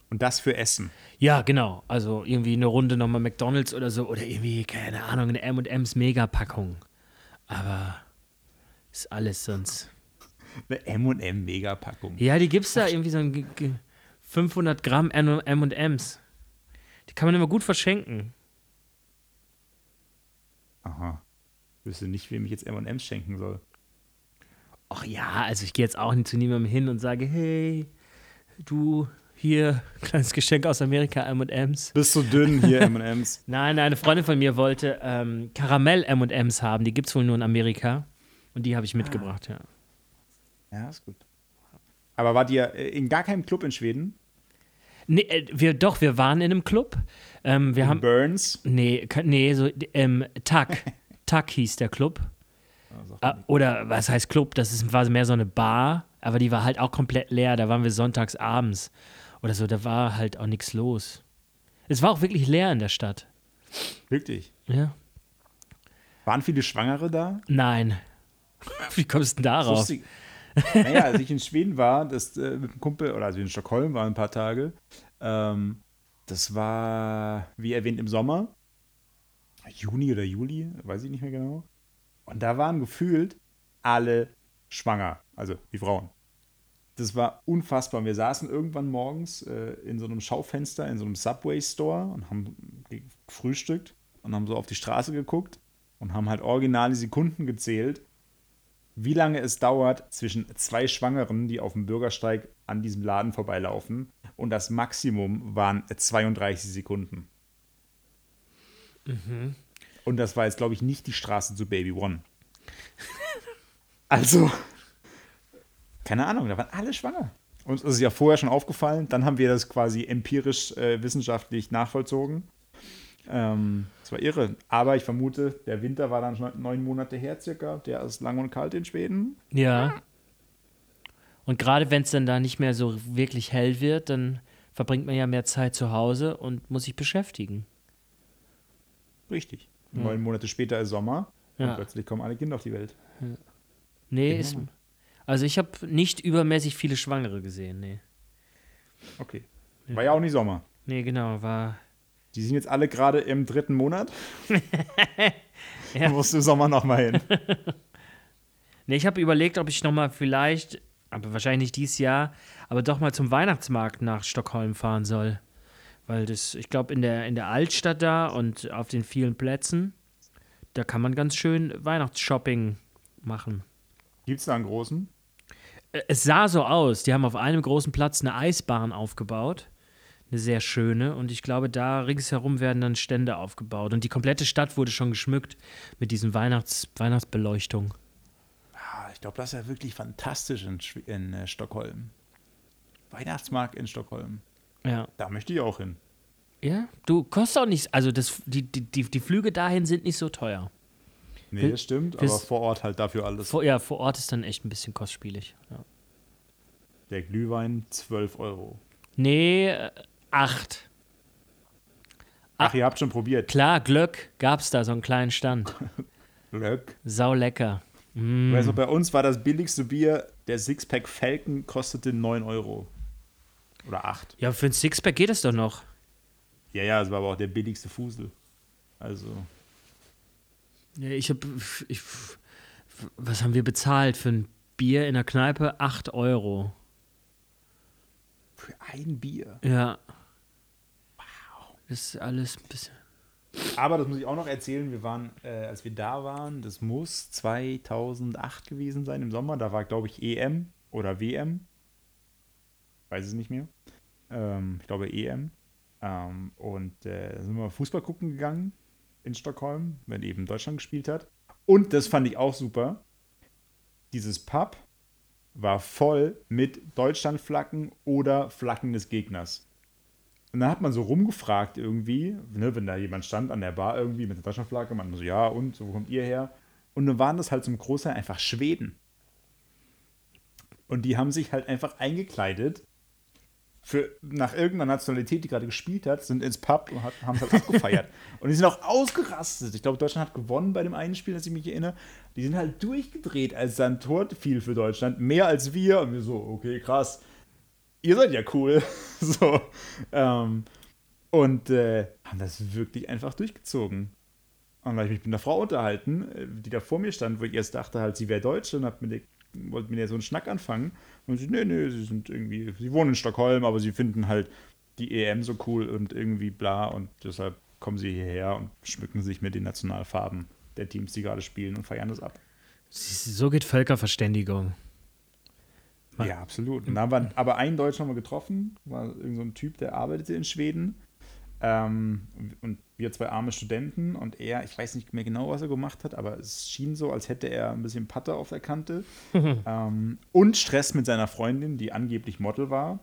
Und das für Essen. Ja, genau. Also irgendwie eine Runde nochmal McDonalds oder so oder irgendwie, keine Ahnung, eine M&M's Megapackung. Aber ist alles sonst. Eine M&M Megapackung. Ja, die gibt's da irgendwie so ein 500 Gramm M&M's. Die kann man immer gut verschenken. Aha. Ich wüsste nicht, wem ich jetzt M&M's schenken soll. Ach ja, also ich gehe jetzt auch nicht zu niemandem hin und sage, hey, du, hier, kleines Geschenk aus Amerika, M&M's. Bist du dünn, hier M&M's. Nein, eine Freundin von mir wollte ähm, Karamell-M&M's haben, die gibt es wohl nur in Amerika. Und die habe ich mitgebracht, ah. ja. Ja, ist gut. Aber wart ihr äh, in gar keinem Club in Schweden? Nee, äh, wir, doch, wir waren in einem Club. Ähm, wir in haben, Burns? Nee, nee, so, ähm, Tuck. Tuck hieß der Club. Ah, oder was heißt Club? Das ist, war mehr so eine Bar, aber die war halt auch komplett leer. Da waren wir sonntags abends oder so. Da war halt auch nichts los. Es war auch wirklich leer in der Stadt. Wirklich? Ja. Waren viele Schwangere da? Nein. Wie kommst du denn darauf? Lustig. Naja, als ich in Schweden war, das, äh, mit einem Kumpel, oder als wir in Stockholm waren, ein paar Tage, ähm, das war, wie erwähnt, im Sommer. Juni oder Juli, weiß ich nicht mehr genau. Und da waren gefühlt alle schwanger, also die Frauen. Das war unfassbar. Wir saßen irgendwann morgens äh, in so einem Schaufenster, in so einem Subway-Store und haben gefrühstückt und haben so auf die Straße geguckt und haben halt original die Sekunden gezählt, wie lange es dauert zwischen zwei Schwangeren, die auf dem Bürgersteig an diesem Laden vorbeilaufen. Und das Maximum waren 32 Sekunden. Mhm. Und das war jetzt, glaube ich, nicht die Straße zu Baby One. also, keine Ahnung, da waren alle schwanger. Uns ist ja vorher schon aufgefallen, dann haben wir das quasi empirisch äh, wissenschaftlich nachvollzogen. Ähm, das war irre. Aber ich vermute, der Winter war dann schon neun Monate her circa. Der ist lang und kalt in Schweden. Ja. Und gerade wenn es dann da nicht mehr so wirklich hell wird, dann verbringt man ja mehr Zeit zu Hause und muss sich beschäftigen. Richtig. Ja. Neun Monate später ist Sommer ja. und plötzlich kommen alle Kinder auf die Welt. Ja. Nee, ist, also ich habe nicht übermäßig viele Schwangere gesehen, nee. Okay. War ja auch nicht Sommer. Nee, genau, war. Die sind jetzt alle gerade im dritten Monat. ja. Musst du im Sommer nochmal hin. nee, ich habe überlegt, ob ich nochmal vielleicht, aber wahrscheinlich nicht dieses Jahr, aber doch mal zum Weihnachtsmarkt nach Stockholm fahren soll. Weil das, ich glaube, in der, in der Altstadt da und auf den vielen Plätzen, da kann man ganz schön Weihnachtsshopping machen. Gibt es da einen großen? Äh, es sah so aus. Die haben auf einem großen Platz eine Eisbahn aufgebaut. Eine sehr schöne. Und ich glaube, da ringsherum werden dann Stände aufgebaut. Und die komplette Stadt wurde schon geschmückt mit diesen Weihnachts Weihnachtsbeleuchtungen. Ja, ich glaube, das ist ja wirklich fantastisch in, in äh, Stockholm. Weihnachtsmarkt in Stockholm. Ja. Da möchte ich auch hin. Ja, du kostet auch nicht, also das, die, die, die Flüge dahin sind nicht so teuer. Nee, das stimmt, aber vor Ort halt dafür alles. Vor, ja, vor Ort ist dann echt ein bisschen kostspielig. Ja. Der Glühwein 12 Euro. Nee, 8. Ach, ihr habt schon probiert. Klar, Glöck gab's da, so einen kleinen Stand. Glöck. Sau lecker. Mm. Also bei uns war das billigste Bier, der Sixpack Falcon kostete 9 Euro. Oder acht. Ja, für ein Sixpack geht es doch noch. Ja, ja, es war aber auch der billigste Fusel. Also. Ja, ich hab. Ich, was haben wir bezahlt für ein Bier in der Kneipe? Acht Euro. Für ein Bier? Ja. Ist alles ein bisschen. Aber das muss ich auch noch erzählen. Wir waren, äh, als wir da waren, das muss 2008 gewesen sein im Sommer. Da war, glaube ich, EM oder WM weiß es nicht mehr. Ähm, ich glaube EM. Ähm, und äh, sind wir Fußball gucken gegangen in Stockholm, wenn eben Deutschland gespielt hat. Und das fand ich auch super. Dieses Pub war voll mit Deutschlandflaggen oder Flaggen des Gegners. Und dann hat man so rumgefragt irgendwie, ne, wenn da jemand stand an der Bar irgendwie mit der Deutschlandflagge, man so, ja, und, so, wo kommt ihr her? Und dann waren das halt zum Großteil einfach Schweden. Und die haben sich halt einfach eingekleidet für, nach irgendeiner Nationalität, die gerade gespielt hat, sind ins Pub und hat, haben es halt abgefeiert. und die sind auch ausgerastet. Ich glaube, Deutschland hat gewonnen bei dem einen Spiel, das ich mich erinnere. Die sind halt durchgedreht, als dann Tor fiel für Deutschland. Mehr als wir. Und wir so, okay, krass. Ihr seid ja cool. so. Ähm, und äh, haben das wirklich einfach durchgezogen. Und habe ich mich mit einer Frau unterhalten, äh, die da vor mir stand, wo ich erst dachte, halt, sie wäre Deutsche und habe mit wollte mit ihr so einen Schnack anfangen. Und sie, nee, nee, sie sind irgendwie, sie wohnen in Stockholm, aber sie finden halt die EM so cool und irgendwie bla und deshalb kommen sie hierher und schmücken sich mit den Nationalfarben der Teams, die gerade spielen und feiern das ab. So geht Völkerverständigung. Ja, absolut. Und da haben wir aber einen Deutschen haben wir getroffen, war irgendein so Typ, der arbeitete in Schweden. Ähm, und wir zwei arme Studenten und er, ich weiß nicht mehr genau, was er gemacht hat, aber es schien so, als hätte er ein bisschen Patte auf der Kante ähm, und Stress mit seiner Freundin, die angeblich Model war.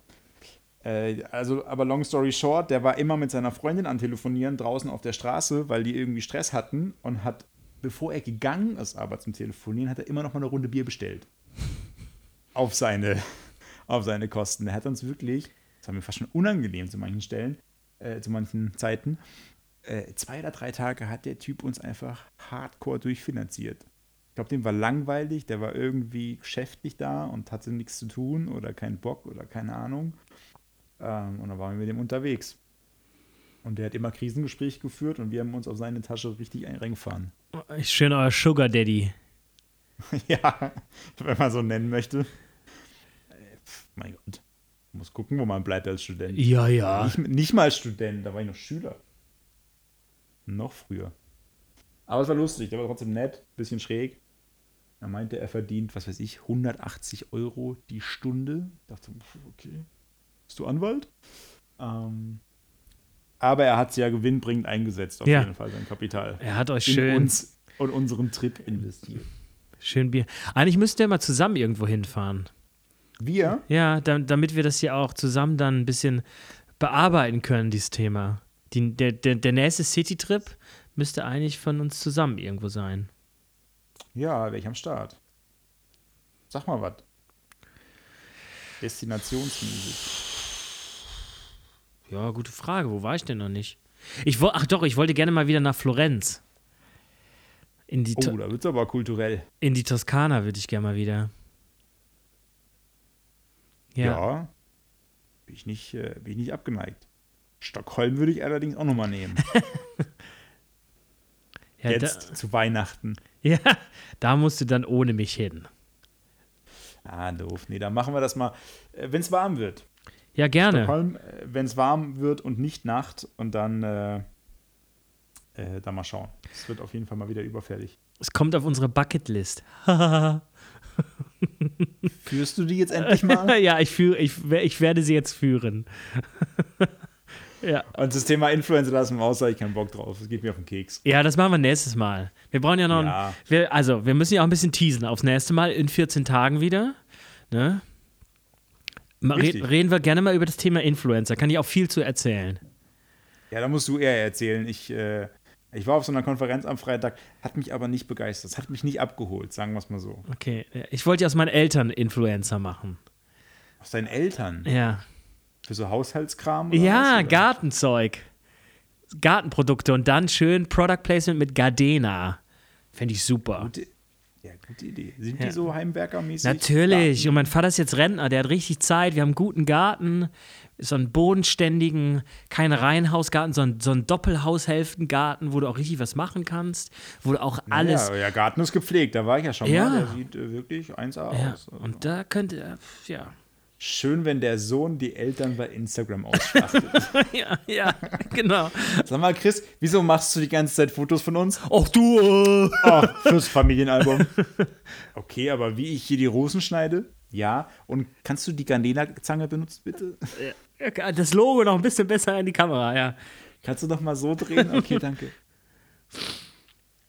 Äh, also, aber long story short, der war immer mit seiner Freundin an Telefonieren draußen auf der Straße, weil die irgendwie Stress hatten und hat, bevor er gegangen ist, aber zum Telefonieren, hat er immer noch mal eine Runde Bier bestellt. Auf seine, auf seine Kosten. Er hat uns wirklich, das war mir fast schon unangenehm zu manchen Stellen, äh, zu manchen Zeiten, äh, zwei oder drei Tage hat der Typ uns einfach hardcore durchfinanziert. Ich glaube, dem war langweilig, der war irgendwie geschäftlich da und hatte nichts zu tun oder keinen Bock oder keine Ahnung. Ähm, und dann waren wir mit dem unterwegs. Und der hat immer Krisengespräche geführt und wir haben uns auf seine Tasche richtig reingefahren. Schön euer Sugar Daddy. ja, wenn man so nennen möchte. Äh, mein Gott. Muss gucken, wo man bleibt als Student. Ja, ja. Nicht, nicht mal Student, da war ich noch Schüler. Noch früher. Aber es war lustig, der war trotzdem nett, bisschen schräg. Er meinte, er verdient, was weiß ich, 180 Euro die Stunde. Ich dachte, okay, bist du Anwalt? Ähm, aber er hat es ja gewinnbringend eingesetzt, auf ja. jeden Fall, sein Kapital. Er hat euch schön. uns und unseren Trip investiert. Schön Bier. Eigentlich müsst ihr mal zusammen irgendwo hinfahren. Wir? Ja, da, damit wir das hier auch zusammen dann ein bisschen bearbeiten können, dieses Thema. Die, der, der, der nächste City-Trip müsste eigentlich von uns zusammen irgendwo sein. Ja, wäre ich am Start. Sag mal was. Destinationsmäßig. Ja, gute Frage. Wo war ich denn noch nicht? Ich ach doch, ich wollte gerne mal wieder nach Florenz. In die oh, da wird es aber kulturell. In die Toskana würde ich gerne mal wieder. Ja. ja bin, ich nicht, äh, bin ich nicht abgeneigt. Stockholm würde ich allerdings auch nochmal nehmen. ja, Jetzt da, zu Weihnachten. Ja, da musst du dann ohne mich hin. Ah, doof. Nee, dann machen wir das mal, äh, wenn es warm wird. Ja, gerne. Stockholm, äh, wenn es warm wird und nicht Nacht und dann, äh, äh, dann mal schauen. Es wird auf jeden Fall mal wieder überfällig. Es kommt auf unsere Bucketlist. Führst du die jetzt endlich mal? ja, ich, führe, ich, ich werde sie jetzt führen. ja. Und das Thema Influencer lassen wir aus, da ich keinen Bock drauf. Das geht mir auf den Keks. Ja, das machen wir nächstes Mal. Wir brauchen ja noch. Ja. Ein, wir, also, wir müssen ja auch ein bisschen teasen aufs nächste Mal in 14 Tagen wieder. Ne? Reden wir gerne mal über das Thema Influencer. Kann ich auch viel zu erzählen. Ja, da musst du eher erzählen. Ich, äh, ich war auf so einer Konferenz am Freitag, hat mich aber nicht begeistert. Hat mich nicht abgeholt, sagen wir es mal so. Okay, ich wollte ja aus meinen Eltern Influencer machen. Aus deinen Eltern? Ja. Für so Haushaltskram? ja, was, Gartenzeug. Gartenprodukte und dann schön Product Placement mit Gardena. Fände ich super. Gute, ja, gute Idee. Sind ja. die so Heimwerkermäßig? Natürlich. Garten? Und mein Vater ist jetzt Rentner, der hat richtig Zeit. Wir haben einen guten Garten so einen bodenständigen, kein Reihenhausgarten, sondern so einen Doppelhaushälftengarten, wo du auch richtig was machen kannst, wo du auch alles. Ja, ja Garten ist gepflegt, da war ich ja schon ja. mal. Der sieht äh, wirklich 1A ja. aus. Also. Und da könnte, äh, ja. Schön, wenn der Sohn die Eltern bei Instagram ausschlachtet. ja, ja, genau. Sag mal, Chris, wieso machst du die ganze Zeit Fotos von uns? Ach du! Äh. Ach, fürs Familienalbum. Okay, aber wie ich hier die Rosen schneide? Ja. Und kannst du die Gardena-Zange benutzen, bitte? Das Logo noch ein bisschen besser in die Kamera, ja. Kannst du noch mal so drehen? Okay, danke.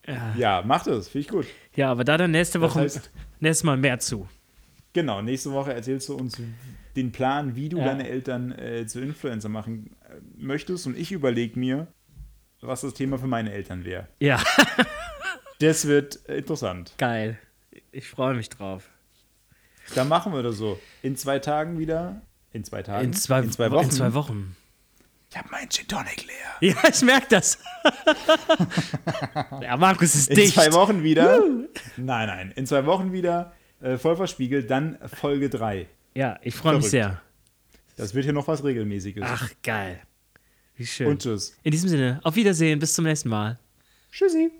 Ja, ja mach das, finde ich gut. Ja, aber da dann nächste Woche das heißt, nächstes Mal mehr zu. Genau, nächste Woche erzählst du uns den Plan, wie du ja. deine Eltern äh, zu Influencer machen äh, möchtest. Und ich überlege mir, was das Thema für meine Eltern wäre. Ja. das wird interessant. Geil. Ich freue mich drauf. Dann machen wir das so. In zwei Tagen wieder in zwei Tagen? In zwei, in zwei Wochen. In zwei Wochen. Ich habe meinen Gin Tonic leer. Ja, ich merke das. ja, Markus ist in dicht. In zwei Wochen wieder. nein, nein. In zwei Wochen wieder äh, voll verspiegelt. Dann Folge 3. Ja, ich freue mich sehr. Das wird hier noch was Regelmäßiges. Ach, geil. Wie schön. Und tschüss. In diesem Sinne, auf Wiedersehen. Bis zum nächsten Mal. Tschüssi.